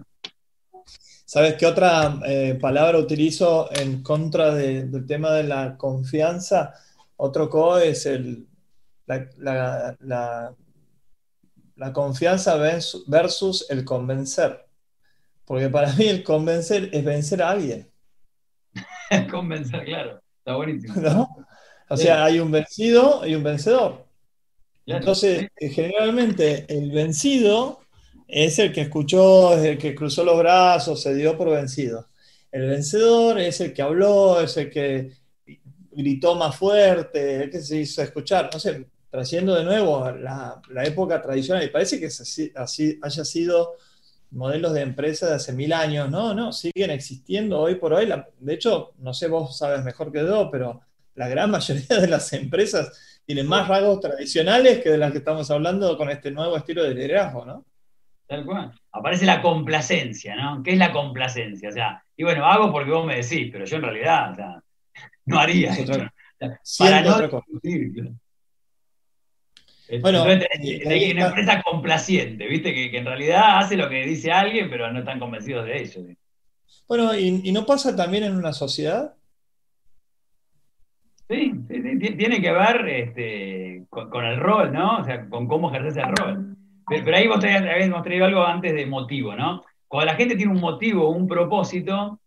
¿Sabes qué otra eh, palabra utilizo en contra del tema de la confianza? Otro co es el, la, la, confianza versus el convencer. Porque para mí el convencer es vencer a alguien.
convencer, claro. Está buenísimo.
O sea, hay un vencido y un vencedor. Entonces, eh, generalmente el vencido es el que escuchó, es el que cruzó los brazos, se dio por vencido. El vencedor es el que habló, es el que gritó más fuerte, el que se hizo escuchar. No sé, trayendo de nuevo la, época tradicional, y parece que así, haya sido modelos de empresa de hace mil años, no, no, siguen existiendo hoy por hoy. de hecho, no sé, vos sabes mejor que yo, pero la gran mayoría de las empresas tienen más rasgos tradicionales que de las que estamos hablando con este nuevo estilo de liderazgo, ¿no?
Tal cual. Aparece la complacencia, ¿no? ¿Qué es la complacencia? O sea, y bueno, hago porque vos me decís, pero yo en realidad, o sea, no haría eso. Para no Bueno, hay una empresa complaciente, ¿viste? Que, en realidad hace lo que dice alguien, pero no están convencidos de ello.
Bueno, ¿y, no pasa también en una sociedad?
Sí, tiene que ver este, con, el rol, ¿no? O sea, con cómo ejerces el rol. Pero, ahí vos habéis traído algo antes de motivo, ¿no? Cuando la gente tiene un motivo, un propósito,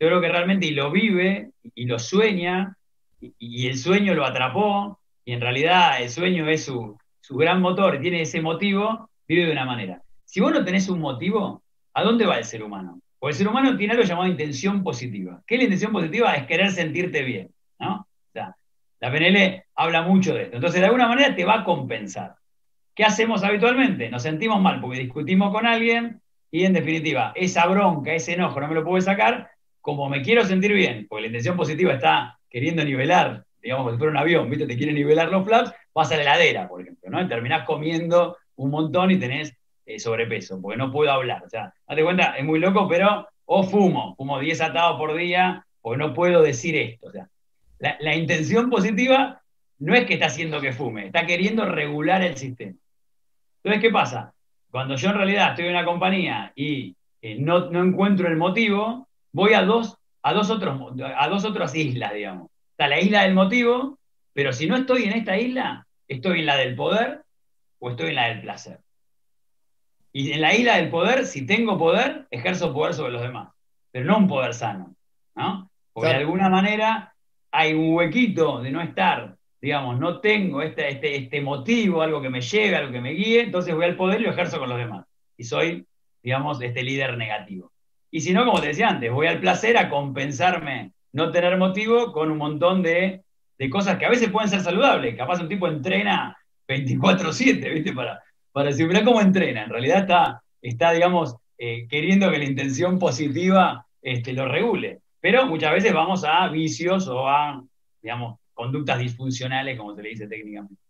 yo creo que realmente y lo vive y lo sueña, y el sueño lo atrapó, y en realidad el sueño es su, su gran motor y tiene ese motivo, vive de una manera. Si vos no tenés un motivo, ¿a dónde va el ser humano? Porque el ser humano tiene algo llamado intención positiva. ¿Qué es la intención positiva? Es querer sentirte bien, ¿no? La PNL habla mucho de esto. Entonces, de alguna manera te va a compensar. ¿Qué hacemos habitualmente? Nos sentimos mal porque discutimos con alguien y, en definitiva, esa bronca, ese enojo no me lo puedo sacar. Como me quiero sentir bien, porque la intención positiva está queriendo nivelar, digamos, si fuera un avión, ¿viste? Te quiere nivelar los flaps, vas a la heladera, por ejemplo, ¿no? Y terminás comiendo un montón y tenés eh, sobrepeso, porque no puedo hablar. O sea, date cuenta, es muy loco, pero o fumo, fumo 10 atados por día, porque no puedo decir esto. O sea, la, intención positiva no es que está haciendo que fume, está queriendo regular el sistema. Entonces, ¿qué pasa? Cuando yo en realidad estoy en una compañía y eh, no, no, encuentro el motivo, voy a dos, a, dos otros, a dos otras islas, digamos. Está la isla del motivo, pero si no estoy en esta isla, ¿Estoy en la del poder o estoy en la del placer? Y en la isla del poder, si tengo poder, ejerzo poder sobre los demás, pero no un poder sano, ¿no? Porque de alguna manera hay un huequito de no estar, digamos, no tengo este, este, este motivo, algo que me lleve, algo que me guíe, entonces voy al poder y lo ejerzo con los demás. Y soy, digamos, este líder negativo. Y si no, como te decía antes, voy al placer a compensarme no tener motivo con un montón de de cosas que a veces pueden ser saludables. Capaz un tipo entrena 24-7, ¿viste? Para, para decir, mirá cómo entrena. En realidad está, está digamos, eh, queriendo que la intención positiva este, lo regule. Pero muchas veces vamos a vicios o a, digamos, conductas disfuncionales, como se le dice técnicamente.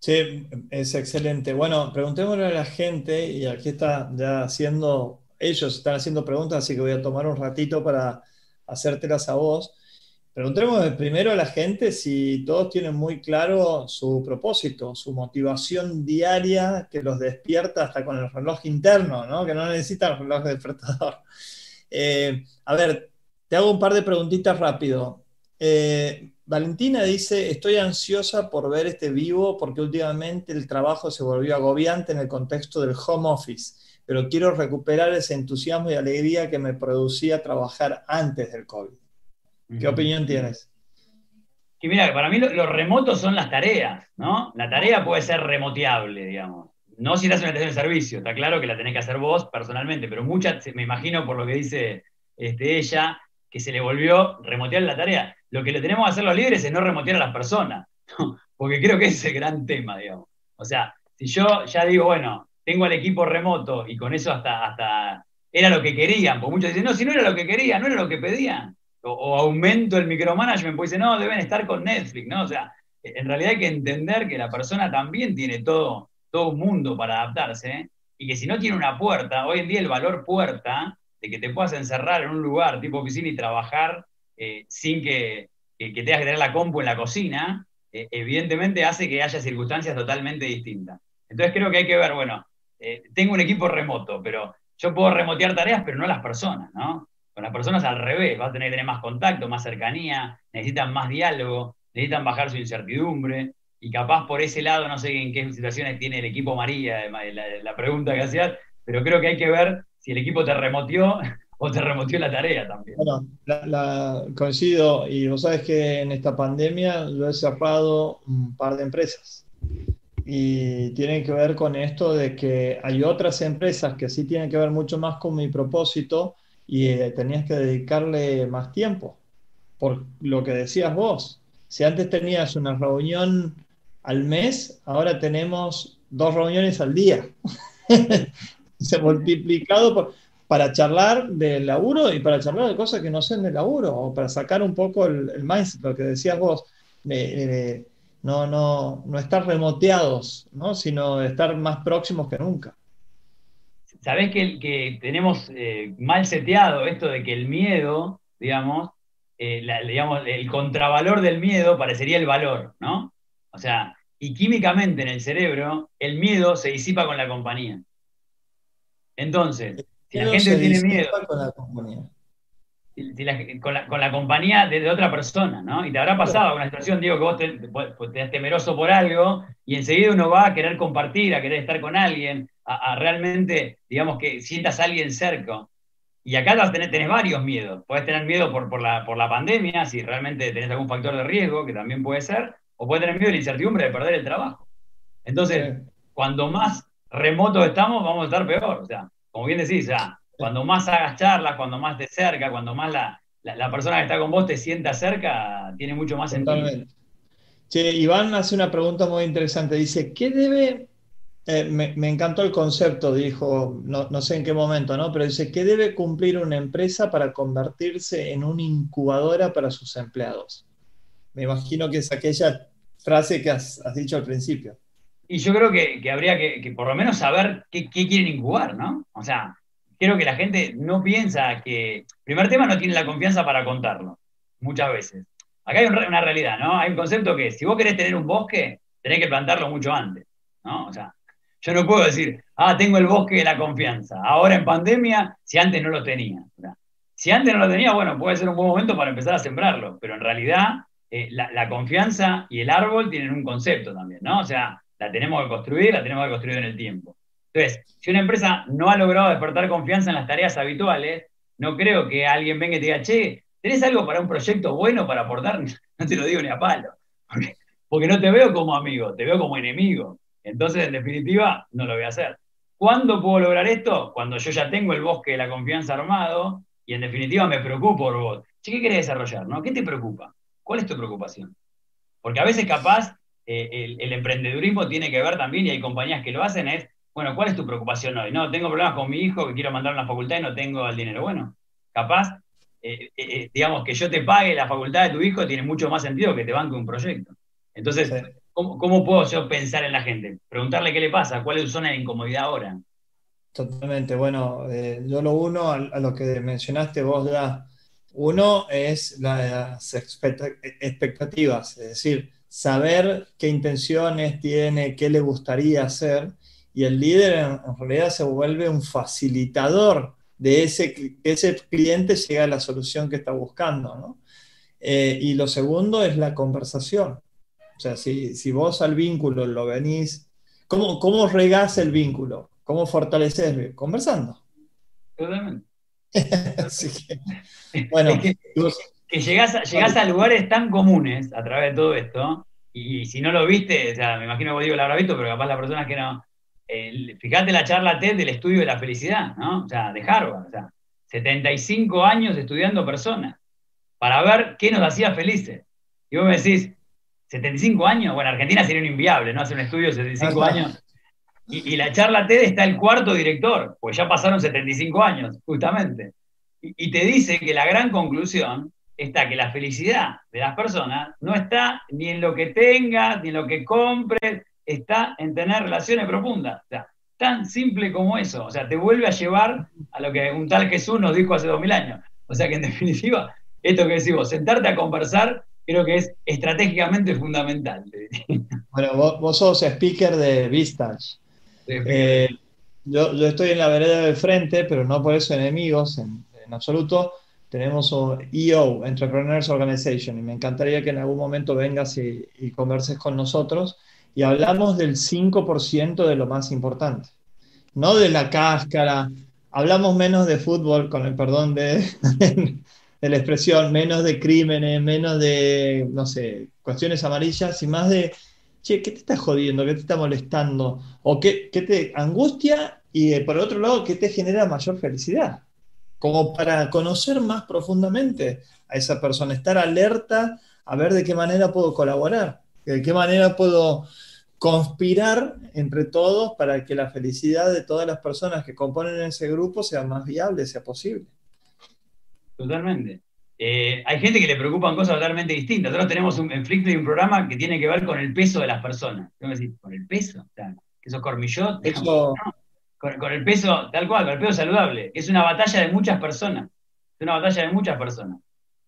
Sí, es excelente. Bueno, preguntémosle a la gente, y aquí está ya haciendo, ellos están haciendo preguntas, así que voy a tomar un ratito para hacértelas a vos. Preguntemos primero a la gente si todos tienen muy claro su propósito, su motivación diaria que los despierta hasta con el reloj interno, ¿no? que no necesitan el reloj despertador. Eh, a ver, te hago un par de preguntitas rápido. Eh, Valentina dice, estoy ansiosa por ver este vivo porque últimamente el trabajo se volvió agobiante en el contexto del home office, pero quiero recuperar ese entusiasmo y alegría que me producía trabajar antes del COVID. ¿Qué opinión tienes?
Que mira, para mí los remotos son las tareas, ¿no? La tarea puede ser remoteable, digamos. No si das una estación de servicio, está claro que la tenés que hacer vos personalmente, pero muchas, me imagino por lo que dice este, ella, que se le volvió remotear la tarea. Lo que le tenemos que hacer los líderes es no remotear a las personas, porque creo que ese es el gran tema, digamos. O sea, si yo ya digo, bueno, tengo al equipo remoto y con eso hasta, hasta era lo que querían, porque muchos dicen, no, si no era lo que querían, no era lo que pedían o, aumento el micromanagement, pues dice, no, deben estar con Netflix, ¿no? O sea, en realidad hay que entender que la persona también tiene todo, todo un mundo para adaptarse y que si no tiene una puerta, hoy en día el valor puerta de que te puedas encerrar en un lugar tipo oficina y trabajar eh, sin que, que, tengas que tener la compu en la cocina, eh, evidentemente hace que haya circunstancias totalmente distintas. Entonces creo que hay que ver, bueno, eh, tengo un equipo remoto, pero yo puedo remotear tareas, pero no las personas, ¿no? Con las personas al revés, va a tener que tener más contacto, más cercanía, necesitan más diálogo, necesitan bajar su incertidumbre. Y capaz por ese lado, no sé en qué situaciones tiene el equipo María, la, pregunta que hacías, pero creo que hay que ver si el equipo te remotió o te remotió la tarea también.
Bueno, la, coincido, y vos sabes que en esta pandemia lo he cerrado un par de empresas. Y tienen que ver con esto de que hay otras empresas que sí tienen que ver mucho más con mi propósito, y eh, tenías que dedicarle más tiempo, por lo que decías vos. Si antes tenías una reunión al mes, ahora tenemos dos reuniones al día. Se ha multiplicado para charlar del laburo y para charlar de cosas que no sean de laburo, o para sacar un poco el, el mindset, lo que decías vos, no, no, no estar remoteados, ¿no? sino estar más próximos que nunca.
Sabés que, que tenemos eh, mal seteado esto de que el miedo, digamos, eh, digamos, el contravalor del miedo parecería el valor, ¿no? O sea, y químicamente en el cerebro, el miedo se disipa con la compañía. Entonces, si la gente tiene miedo. Con la compañía. Con, la, compañía de, otra persona, ¿no? Y te habrá pasado una situación, digo, que vos te, te, temeroso por algo y enseguida uno va a querer compartir, a querer estar con alguien, a, realmente, digamos, que sientas a alguien cerca. Y acá tenés, tenés varios miedos. Puedes tener miedo por, por, la, por la pandemia, si realmente tenés algún factor de riesgo, que también puede ser, o puedes tener miedo de la incertidumbre de perder el trabajo. Entonces, cuando más remotos estamos, vamos a estar peor. O sea, como bien decís, cuando más hagas charlas, cuando más te cerca, cuando más la, la, persona que está con vos te sienta cerca, tiene mucho más sentido.
Che, Iván hace una pregunta muy interesante. Dice, ¿qué debe eh, me, encantó el concepto, dijo, no, sé en qué momento, ¿no? Pero dice, ¿qué debe cumplir una empresa para convertirse en una incubadora para sus empleados? Me imagino que es aquella frase que has, dicho al principio.
Y yo creo que, habría que, por lo menos saber qué, quieren incubar, ¿no? O sea, creo que la gente no piensa que, primer tema, no tiene la confianza para contarlo, muchas veces. Acá hay una realidad, ¿no? Hay un concepto que si vos querés tener un bosque, tenés que plantarlo mucho antes, ¿no? O sea, yo no puedo decir, ah, tengo el bosque de la confianza. Ahora en pandemia, si antes no lo tenía. Si antes no lo tenía, bueno, puede ser un buen momento para empezar a sembrarlo, pero en realidad eh, la, confianza y el árbol tienen un concepto también, ¿no? O sea, la tenemos que construir, la tenemos que construir en el tiempo. Entonces, si una empresa no ha logrado despertar confianza en las tareas habituales, no creo que alguien venga y te diga, che, ¿tenés algo para un proyecto bueno para aportar? No te lo digo ni a palo, porque no te veo como amigo, te veo como enemigo. Entonces, en definitiva, no lo voy a hacer. ¿Cuándo puedo lograr esto? Cuando yo ya tengo el bosque de la confianza armado y en definitiva me preocupo por vos. ¿qué querés desarrollar? No? ¿Qué te preocupa? ¿Cuál es tu preocupación? Porque a veces capaz eh, el, emprendedurismo tiene que ver también, y hay compañías que lo hacen, es, bueno, ¿cuál es tu preocupación hoy? No, tengo problemas con mi hijo que quiero mandar a la facultad y no tengo el dinero. Bueno, capaz, eh, eh, digamos, que yo te pague la facultad de tu hijo tiene mucho más sentido que te banque un proyecto. Entonces, ¿Cómo, puedo yo pensar en la gente? Preguntarle qué le pasa, cuál es su zona de incomodidad ahora.
Totalmente, bueno, eh, yo lo uno a, lo que mencionaste vos ya. Uno es las expectativas, es decir, saber qué intenciones tiene, qué le gustaría hacer, y el líder en, realidad se vuelve un facilitador de ese, que ese cliente llegue a la solución que está buscando. ¿no? Eh, y lo segundo es la conversación. O sea, si, vos al vínculo lo venís, ¿cómo, cómo regás el vínculo? ¿Cómo fortaleces? Conversando.
Totalmente. bueno, que, llegás, a, lugares tan comunes a través de todo esto, y, si no lo viste, o sea, me imagino que vos digo lo habrá visto, pero capaz la persona que no. Fíjate la charla TED del estudio de la felicidad, ¿no? O sea, de Harvard, o sea, 75 años estudiando personas para ver qué nos hacía felices. Y vos me decís, 75 años, bueno, Argentina sería un inviable, ¿no? Hacer un estudio de 75 años. Y, la charla TED está el cuarto director, pues ya pasaron 75 años, justamente. Y, te dice que la gran conclusión está que la felicidad de las personas no está ni en lo que tengas, ni en lo que compres, está en tener relaciones profundas. O sea, tan simple como eso. O sea, te vuelve a llevar a lo que un tal Jesús nos dijo hace 2000 años. O sea que en definitiva, esto que decimos, sentarte a conversar creo que es estratégicamente fundamental.
Bueno, vos, sos speaker de Vistage. Eh, yo, estoy en la vereda del frente, pero no por eso enemigos en, absoluto. Tenemos un EO, Entrepreneurs Organization, y me encantaría que en algún momento vengas y, converses con nosotros y hablamos del 5% de lo más importante, no de la cáscara. Hablamos menos de fútbol, con el perdón de, la expresión, menos de crímenes, menos de, no sé, cuestiones amarillas y más de, che, ¿qué te está jodiendo? ¿Qué te está molestando? ¿O qué, te angustia? Y eh, por otro lado, ¿qué te genera mayor felicidad? Como para conocer más profundamente a esa persona, estar alerta a ver de qué manera puedo colaborar. ¿De qué manera puedo conspirar entre todos para que la felicidad de todas las personas que componen ese grupo sea más viable, sea posible?
Totalmente. Eh, hay gente que le preocupan cosas totalmente distintas. Nosotros tenemos un, en Flixplay un programa que tiene que ver con el peso de las personas. Tengo decir, ¿con el peso? O sea, que esos cormillotes. Con, el peso, tal cual, con el peso saludable. Es una batalla de muchas personas. Es una batalla de muchas personas.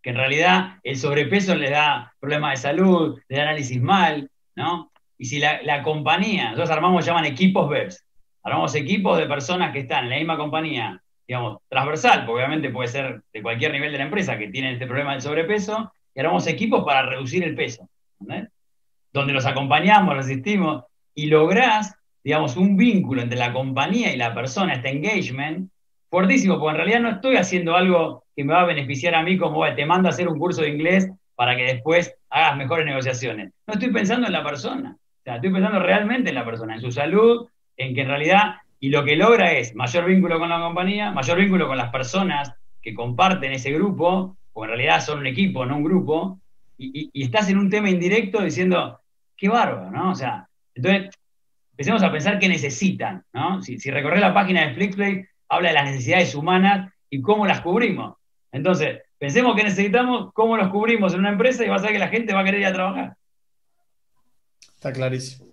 Que en realidad el sobrepeso les da problemas de salud, les da análisis mal, ¿no? Y si la, compañía, nosotros armamos, llaman equipos BEPS. Armamos equipos de personas que están en la misma compañía digamos, transversal, porque obviamente puede ser de cualquier nivel de la empresa que tiene este problema del sobrepeso, y armamos equipos para reducir el peso, donde los acompañamos, los asistimos, y lográs, digamos, un vínculo entre la compañía y la persona, este engagement, fuertísimo, porque en realidad no estoy haciendo algo que me va a beneficiar a mí como, te mando a hacer un curso de inglés para que después hagas mejores negociaciones. No estoy pensando en la persona, o sea, estoy pensando realmente en la persona, en su salud, en que en realidad y lo que logra es mayor vínculo con la compañía, mayor vínculo con las personas que comparten ese grupo, porque en realidad son un equipo, no un grupo, y, estás en un tema indirecto diciendo, qué bárbaro, ¿no? O sea, entonces empecemos a pensar qué necesitan, ¿no? Si, si la página de Flixplay, habla de las necesidades humanas y cómo las cubrimos. Entonces, pensemos qué necesitamos, cómo los cubrimos en una empresa y vas a ver que la gente va a querer ir a trabajar.
Está clarísimo.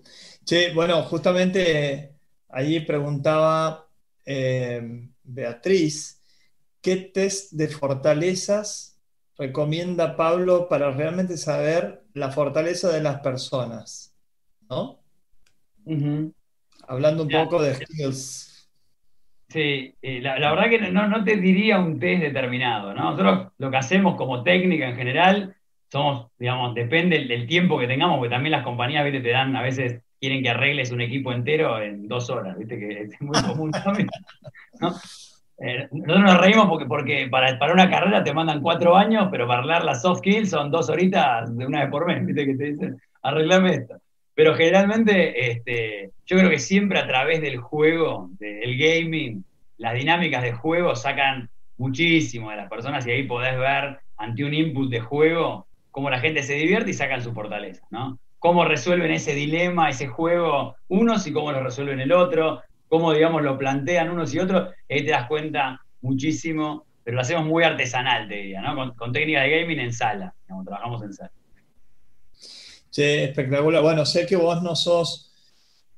Che, bueno, justamente Allí preguntaba eh, Beatriz, ¿qué test de fortalezas recomienda Pablo para realmente saber la fortaleza de las personas? ¿No? Hablando un poco de skills.
Sí, la, verdad que no, te diría un test determinado, ¿no? Nosotros lo que hacemos como técnica en general somos, digamos, depende del tiempo que tengamos, porque también las compañías te dan a veces quieren que arregles un equipo entero en dos horas, ¿viste? Que es muy común también. Eh, nosotros nos reímos porque, porque para, para, una carrera te mandan cuatro años, pero para hablar las soft skills son dos horitas de una vez por mes, ¿viste? Que te dicen, arreglame esto. Pero generalmente, este, yo creo que siempre a través del juego, del gaming, las dinámicas de juego sacan muchísimo de las personas y ahí podés ver ante un input de juego cómo la gente se divierte y sacan su fortaleza, ¿no? cómo resuelven ese dilema, ese juego unos y cómo lo resuelven el otro, cómo, digamos, lo plantean unos y otros, ahí te das cuenta muchísimo, pero lo hacemos muy artesanal, te diría, ¿no? Con, técnica de gaming en sala, digamos, trabajamos en sala.
Sí, espectacular. Bueno, sé que vos no sos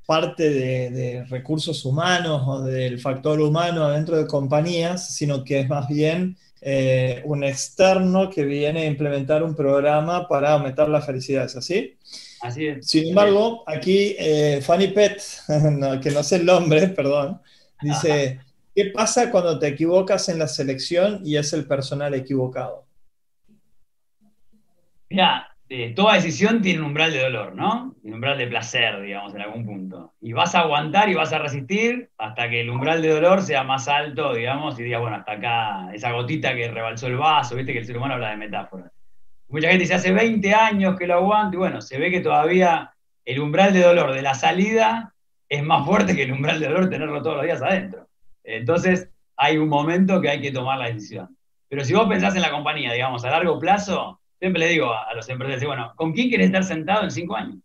parte de, recursos humanos o del factor humano dentro de compañías, sino que es más bien eh, un externo que viene a implementar un programa para aumentar la felicidad, ¿es así? Sin embargo, aquí eh, Fanny Pet, que no sé el nombre, perdón, dice, ¿qué pasa cuando te equivocas en la selección y es el personal equivocado?
Mira, toda decisión tiene un umbral de dolor, ¿no? Un umbral de placer, digamos, en algún punto. Y vas a aguantar y vas a resistir hasta que el umbral de dolor sea más alto, digamos, y digas, bueno, hasta acá, esa gotita que rebalsó el vaso, viste que el ser humano habla de metáforas. Mucha gente dice, hace 20 años que lo aguanto, y bueno, se ve que todavía el umbral de dolor de la salida es más fuerte que el umbral de dolor tenerlo todos los días adentro. Entonces, hay un momento que hay que tomar la decisión. Pero si vos pensás en la compañía, digamos, a largo plazo, siempre le digo a, los empresarios, bueno, ¿con quién querés estar sentado en cinco años?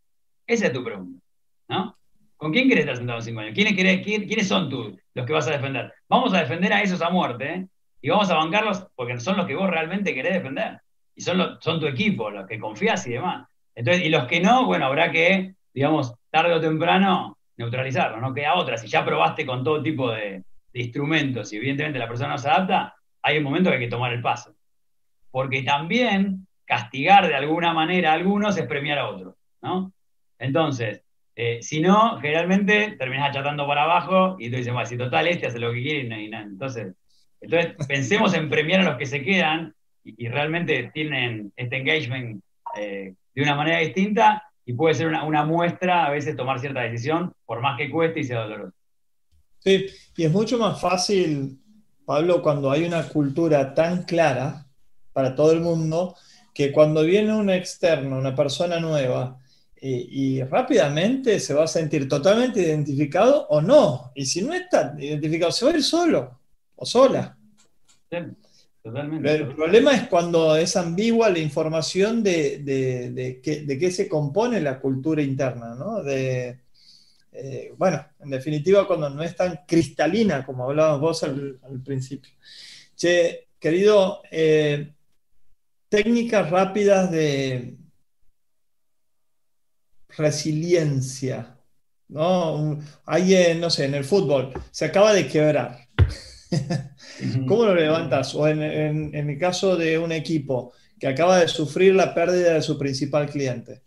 Esa es tu pregunta, ¿no? ¿Con quién querés estar sentado en cinco años? ¿Quiénes, quiénes son tú los que vas a defender? Vamos a defender a esos a muerte, ¿eh? Y vamos a bancarlos porque son los que vos realmente querés defender y son, son tu equipo, los que confías y demás. Entonces, y los que no, bueno, habrá que, digamos, tarde o temprano neutralizarlos, no queda otra. Si ya probaste con todo tipo de, instrumentos y evidentemente la persona no se adapta, hay un momento que hay que tomar el paso. Porque también castigar de alguna manera a algunos es premiar a otros, ¿no? Entonces, eh, si no, generalmente terminas achatando para abajo y tú dices, bueno, si total este hace lo que quiere y nada. Entonces, entonces, pensemos en premiar a los que se quedan y, realmente tienen este engagement eh, de una manera distinta y puede ser una, muestra a veces tomar cierta decisión, por más que cueste y sea doloroso.
Sí, y es mucho más fácil, Pablo, cuando hay una cultura tan clara para todo el mundo, que cuando viene un externo, una persona nueva, y, rápidamente se va a sentir totalmente identificado o no. Y si no está identificado, se va a ir solo o sola.
totalmente.
El problema es cuando es ambigua la información de, de, qué se compone la cultura interna, ¿no? De, eh, bueno, en definitiva, cuando no es tan cristalina como hablabas vos al, principio. Che, querido, eh, técnicas rápidas de resiliencia, ¿no? Alguien, no sé, en el fútbol, se acaba de quebrar. ¿Cómo lo levantas? O en, el caso de un equipo que acaba de sufrir la pérdida de su principal cliente.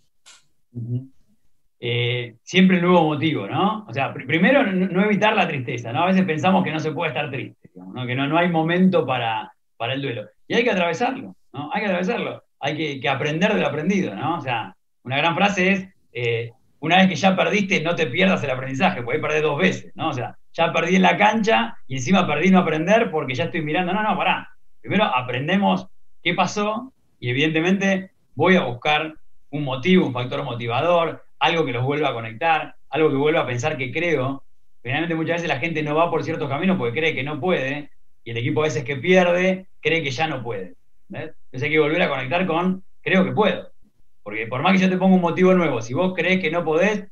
Eh, siempre un nuevo motivo, ¿no? O sea, primero no, evitar la tristeza, ¿no? A veces pensamos que no se puede estar triste, que no, no hay momento para, para, el duelo. Y hay que atravesarlo, ¿no? Hay que atravesarlo. Hay que, aprender de lo aprendido, ¿no? O sea, una gran frase es, eh, una vez que ya perdiste, no te pierdas el aprendizaje, porque perder dos veces, ¿no? O sea, ya perdí en la cancha y encima perdí no aprender porque ya estoy mirando, no, no, pará. Primero aprendemos qué pasó y evidentemente voy a buscar un motivo, un factor motivador, algo que los vuelva a conectar, algo que vuelva a pensar que creo. Finalmente muchas veces la gente no va por ciertos caminos porque cree que no puede, y el equipo a veces que pierde cree que ya no puede. Entonces hay que volver a conectar con creo que puedo. Porque por más que yo te ponga un motivo nuevo, si vos crees que no podés,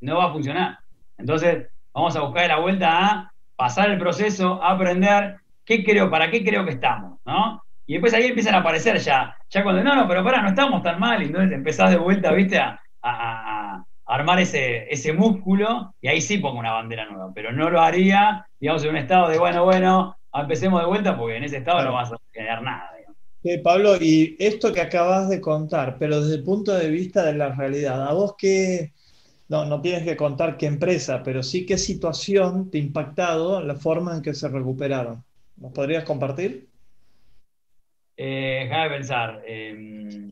no va a funcionar. Entonces vamos a buscar la vuelta a pasar el proceso, a aprender qué creo, para qué creo que estamos, ¿no? Y después ahí empiezan a aparecer ya, ya cuando, no, no, pero pará, no estamos tan mal, y entonces empezás de vuelta, viste, a, armar ese, ese músculo y ahí sí pongo una bandera nueva, pero no lo haría, digamos, en un estado de, bueno, bueno, empecemos de vuelta porque en ese estado no vas a generar nada.
Pablo, y esto que acabas de contar, pero desde el punto de vista de la realidad, ¿a vos qué, no, no tienes que contar qué empresa, pero sí qué situación te ha impactado la forma en que se recuperaron? ¿Nos podrías compartir?
Eh, déjame pensar. Em,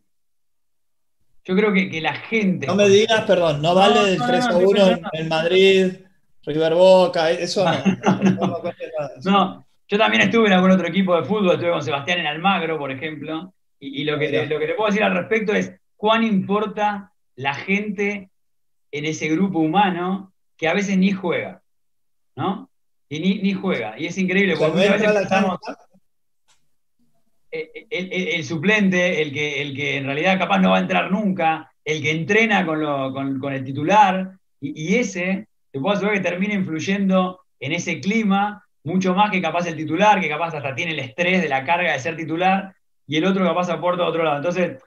yo creo que, la gente.
No me digas, perdón, no vale del 3 a 1 en, Madrid, River Boca, eso no.
no, yo también estuve en algún otro equipo de fútbol, estuve con Sebastián en Almagro, por ejemplo, y, lo, que, lo que te puedo decir al respecto es cuán importa la gente en ese grupo humano que a veces ni juega, ¿no? Y ni, juega. Y es increíble, porque a veces pensamos, eh, eh, el, suplente, el que, el que en realidad capaz no va a entrar nunca, el que entrena con, el titular, y, ese, te puedo asegurar que termina influyendo en ese clima mucho más que capaz el titular, que capaz hasta tiene el estrés de la carga de ser titular, y el otro capaz aporta a otro lado. Entonces,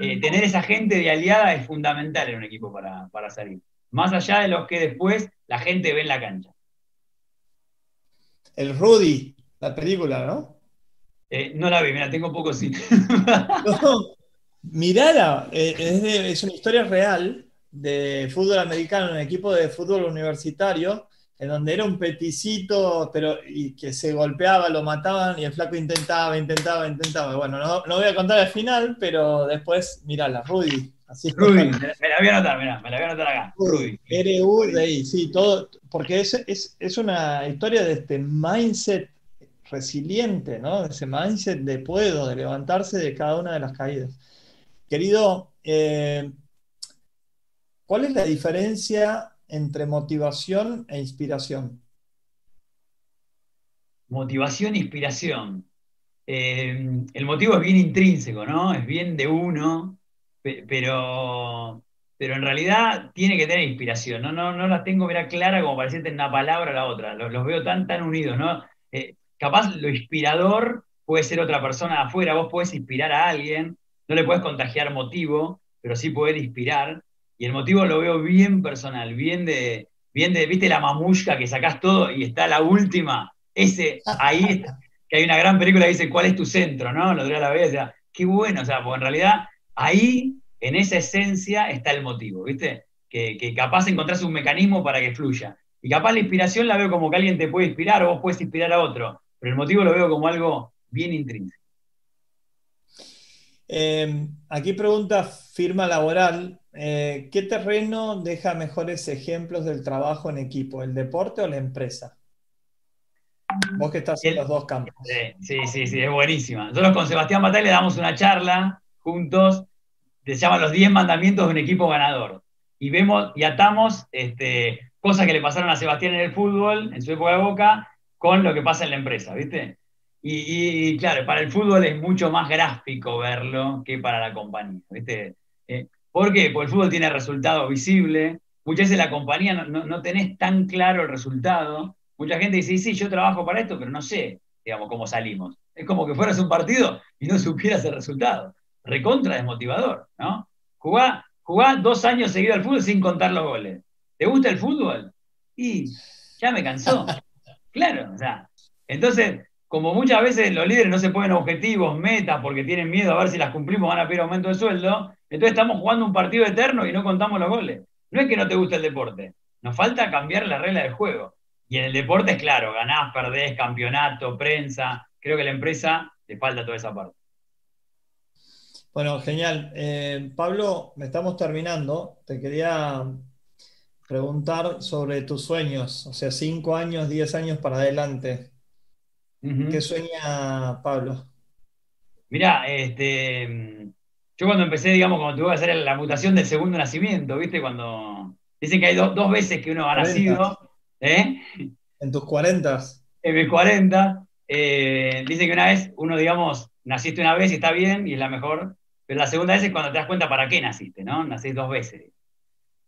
eh, tener esa gente de aliada es fundamental en un equipo para, para salir. Más allá de los que después la gente ve en la cancha.
El Rudy, la película, ¿no?
Eh, no la vi, mira, tengo poco sí.
mirala, eh, es, una historia real de fútbol americano, un equipo de fútbol universitario, en donde era un peticito, pero y que se golpeaba, lo mataban y el flaco intentaba, intentaba, intentaba. Bueno, no, voy a contar el final, pero después, mirala, Rudy.
Así Rudy, me, la voy a anotar, mira, me la voy a anotar acá. Rudy.
R-U-D-I, sí, todo, porque es, es, es una historia de este mindset resiliente, ¿no? Ese mindset de puedo, de levantarse de cada una de las caídas. Querido, eh, ¿cuál es la diferencia entre motivación e inspiración?
Motivación e inspiración. Eh, el motivo es bien intrínseco, ¿no? Es bien de uno, pero, pero en realidad tiene que tener inspiración. No, no, no las tengo mira, clara como para una palabra o la otra. Los, veo tan, tan unidos, ¿no? Eh, capaz lo inspirador puede ser otra persona afuera, vos podés inspirar a alguien, no le puedes contagiar motivo, pero sí poder inspirar, y el motivo lo veo bien personal, bien de, bien de, viste la mamushka que sacás todo y está la última, ese, ahí, que hay una gran película que dice, ¿cuál es tu centro? ¿no? Lo a la vez, o sea, qué bueno, o sea, porque en realidad ahí, en esa esencia, está el motivo, ¿viste? Que, que capaz encontrás un mecanismo para que fluya. Y capaz la inspiración la veo como que alguien te puede inspirar o vos puedes inspirar a otro pero el motivo lo veo como algo bien intrínseco.
Eh, aquí pregunta firma laboral. Eh, ¿Qué terreno deja mejores ejemplos del trabajo en equipo, el deporte o la empresa? Vos que estás en los dos campos.
Sí, sí, sí, es buenísima. Nosotros con Sebastián Batalla le damos una charla juntos, se llama Los 10 mandamientos de un equipo ganador. Y vemos y atamos este, cosas que le pasaron a Sebastián en el fútbol, en su época de boca, con lo que pasa en la empresa, ¿viste? Y, claro, para el fútbol es mucho más gráfico verlo que para la compañía. ¿viste? Eh, ¿Por qué? Porque el fútbol tiene resultado visible. Muchas veces la compañía no, no, tenés tan claro el resultado. Mucha gente dice, sí, yo trabajo para esto, pero no sé, digamos, cómo salimos. Es como que fueras un partido y no supieras el resultado. Recontra desmotivador, ¿no? Jugá, jugá dos años seguidos al fútbol sin contar los goles. ¿Te gusta el fútbol? Y ya me cansó. Claro, o sea, entonces como muchas veces los líderes no se ponen objetivos, metas, porque tienen miedo a ver si las cumplimos, van a pedir aumento de sueldo, entonces estamos jugando un partido eterno y no contamos los goles. No es que no te guste el deporte, nos falta cambiar la regla del juego. Y en el deporte es claro, ganás, perdés, campeonato, prensa. Creo que la empresa le falta toda esa parte.
Bueno, genial. Eh, Pablo, me estamos terminando. Te quería preguntar sobre tus sueños, o sea, cinco años, diez años para adelante. ¿Qué sueña Pablo?
Mirá, este, yo cuando empecé, digamos, cuando tuve que hacer la mutación del segundo nacimiento, ¿viste? Cuando dicen que hay dos veces que uno ha nacido. ¿eh?
En tus 40.
En mis 40. Eh, dicen que una vez, uno, digamos, naciste una vez y está bien y es la mejor, pero la segunda vez es cuando te das cuenta para qué naciste, ¿no? Naciste dos veces.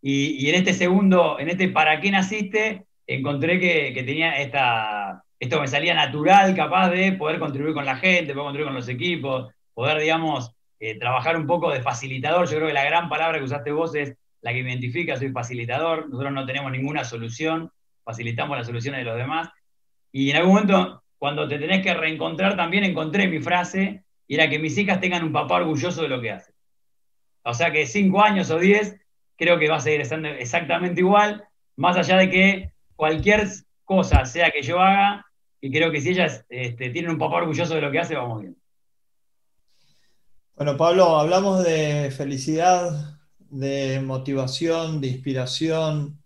Y, en este segundo, en este para qué naciste, encontré que, que tenía esta esto me salía natural, capaz de poder contribuir con la gente, poder contribuir con los equipos, poder, digamos, eh, trabajar un poco de facilitador. Yo creo que la gran palabra que usaste vos es la que me identifica, soy facilitador. Nosotros no tenemos ninguna solución, facilitamos las soluciones de los demás. Y en algún momento, cuando te tenés que reencontrar, también encontré mi frase, y era que mis hijas tengan un papá orgulloso de lo que hacen. O sea que cinco años o diez, creo que va a seguir estando exactamente igual, más allá de que cualquier cosa sea que yo haga, y creo que si ellas este, tienen un papá orgulloso de lo que hace, vamos bien.
Bueno, Pablo, hablamos de felicidad, de motivación, de inspiración,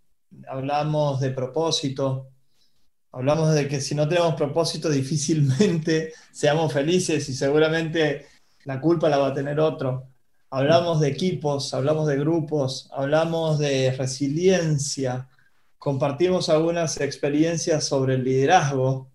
hablamos de propósito, hablamos de que si no tenemos propósito difícilmente seamos felices y seguramente la culpa la va a tener otro. Hablamos de equipos, hablamos de grupos, hablamos de resiliencia, compartimos algunas experiencias sobre el liderazgo,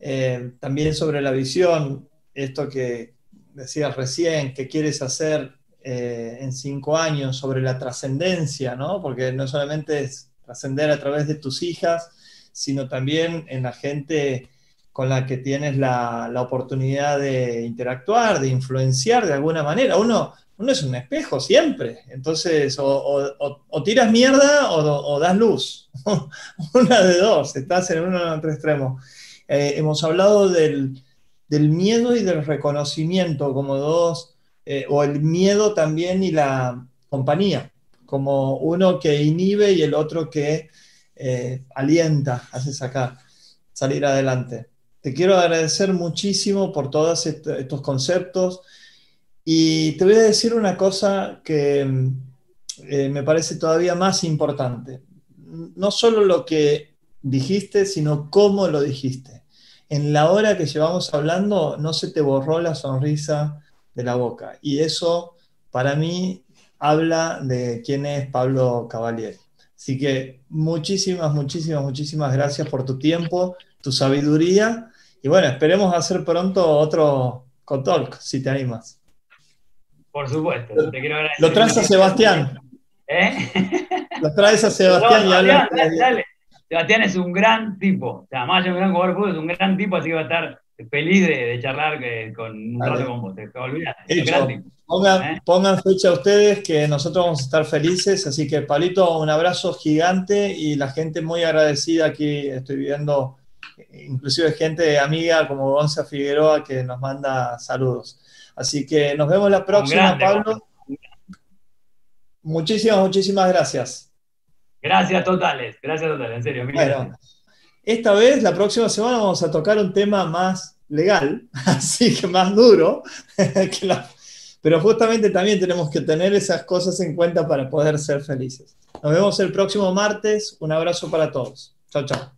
eh, también sobre la visión, esto que decías recién, que quieres hacer eh, en cinco años, sobre la trascendencia, ¿no? Porque no solamente es trascender a través de tus hijas, sino también en la gente con la que tienes la, oportunidad de interactuar, de influenciar de alguna manera. Uno, uno es un espejo siempre, entonces o, tiras mierda o, das luz, una de dos, estás en uno de los tres extremos. Eh, hemos hablado del, miedo y del reconocimiento como dos, eh, o el miedo también y la compañía, como uno que inhibe y el otro que eh, alienta, hace sacar, salir adelante. Te quiero agradecer muchísimo por todos estos conceptos y te voy a decir una cosa que me parece todavía más importante. No solo lo que dijiste, sino cómo lo dijiste en la hora que llevamos hablando no se te borró la sonrisa de la boca. Y eso para mí habla de quién es Pablo Cavalieri. Así que muchísimas, muchísimas, muchísimas gracias por tu tiempo, tu sabiduría. Y bueno, esperemos hacer pronto otro Cotalk, si te animas.
Por supuesto. Te quiero
Lo traes a Sebastián.
¿Eh?
Lo traes a Sebastián y hablas.
Dale, dale. Sebastián es un gran tipo, o sea, más allá de un gran jugador de fútbol, es un gran tipo, así que va a estar feliz de, charlar con un rato con vos, te, olvidas.
Pongan, ¿Eh? pongan, fecha ustedes que nosotros vamos a estar felices, así que Palito, un abrazo gigante y la gente muy agradecida aquí, estoy viendo inclusive gente amiga como Gonza Figueroa que nos manda saludos. Así que nos vemos la próxima, Pablo. Muchísimas, muchísimas gracias.
Gracias totales, gracias totales, en serio.
esta vez, la próxima semana, vamos a tocar un tema más legal, así que más duro, pero justamente también tenemos que tener esas cosas en cuenta para poder ser felices. Nos vemos el próximo martes. Un abrazo para todos. Chao, chao.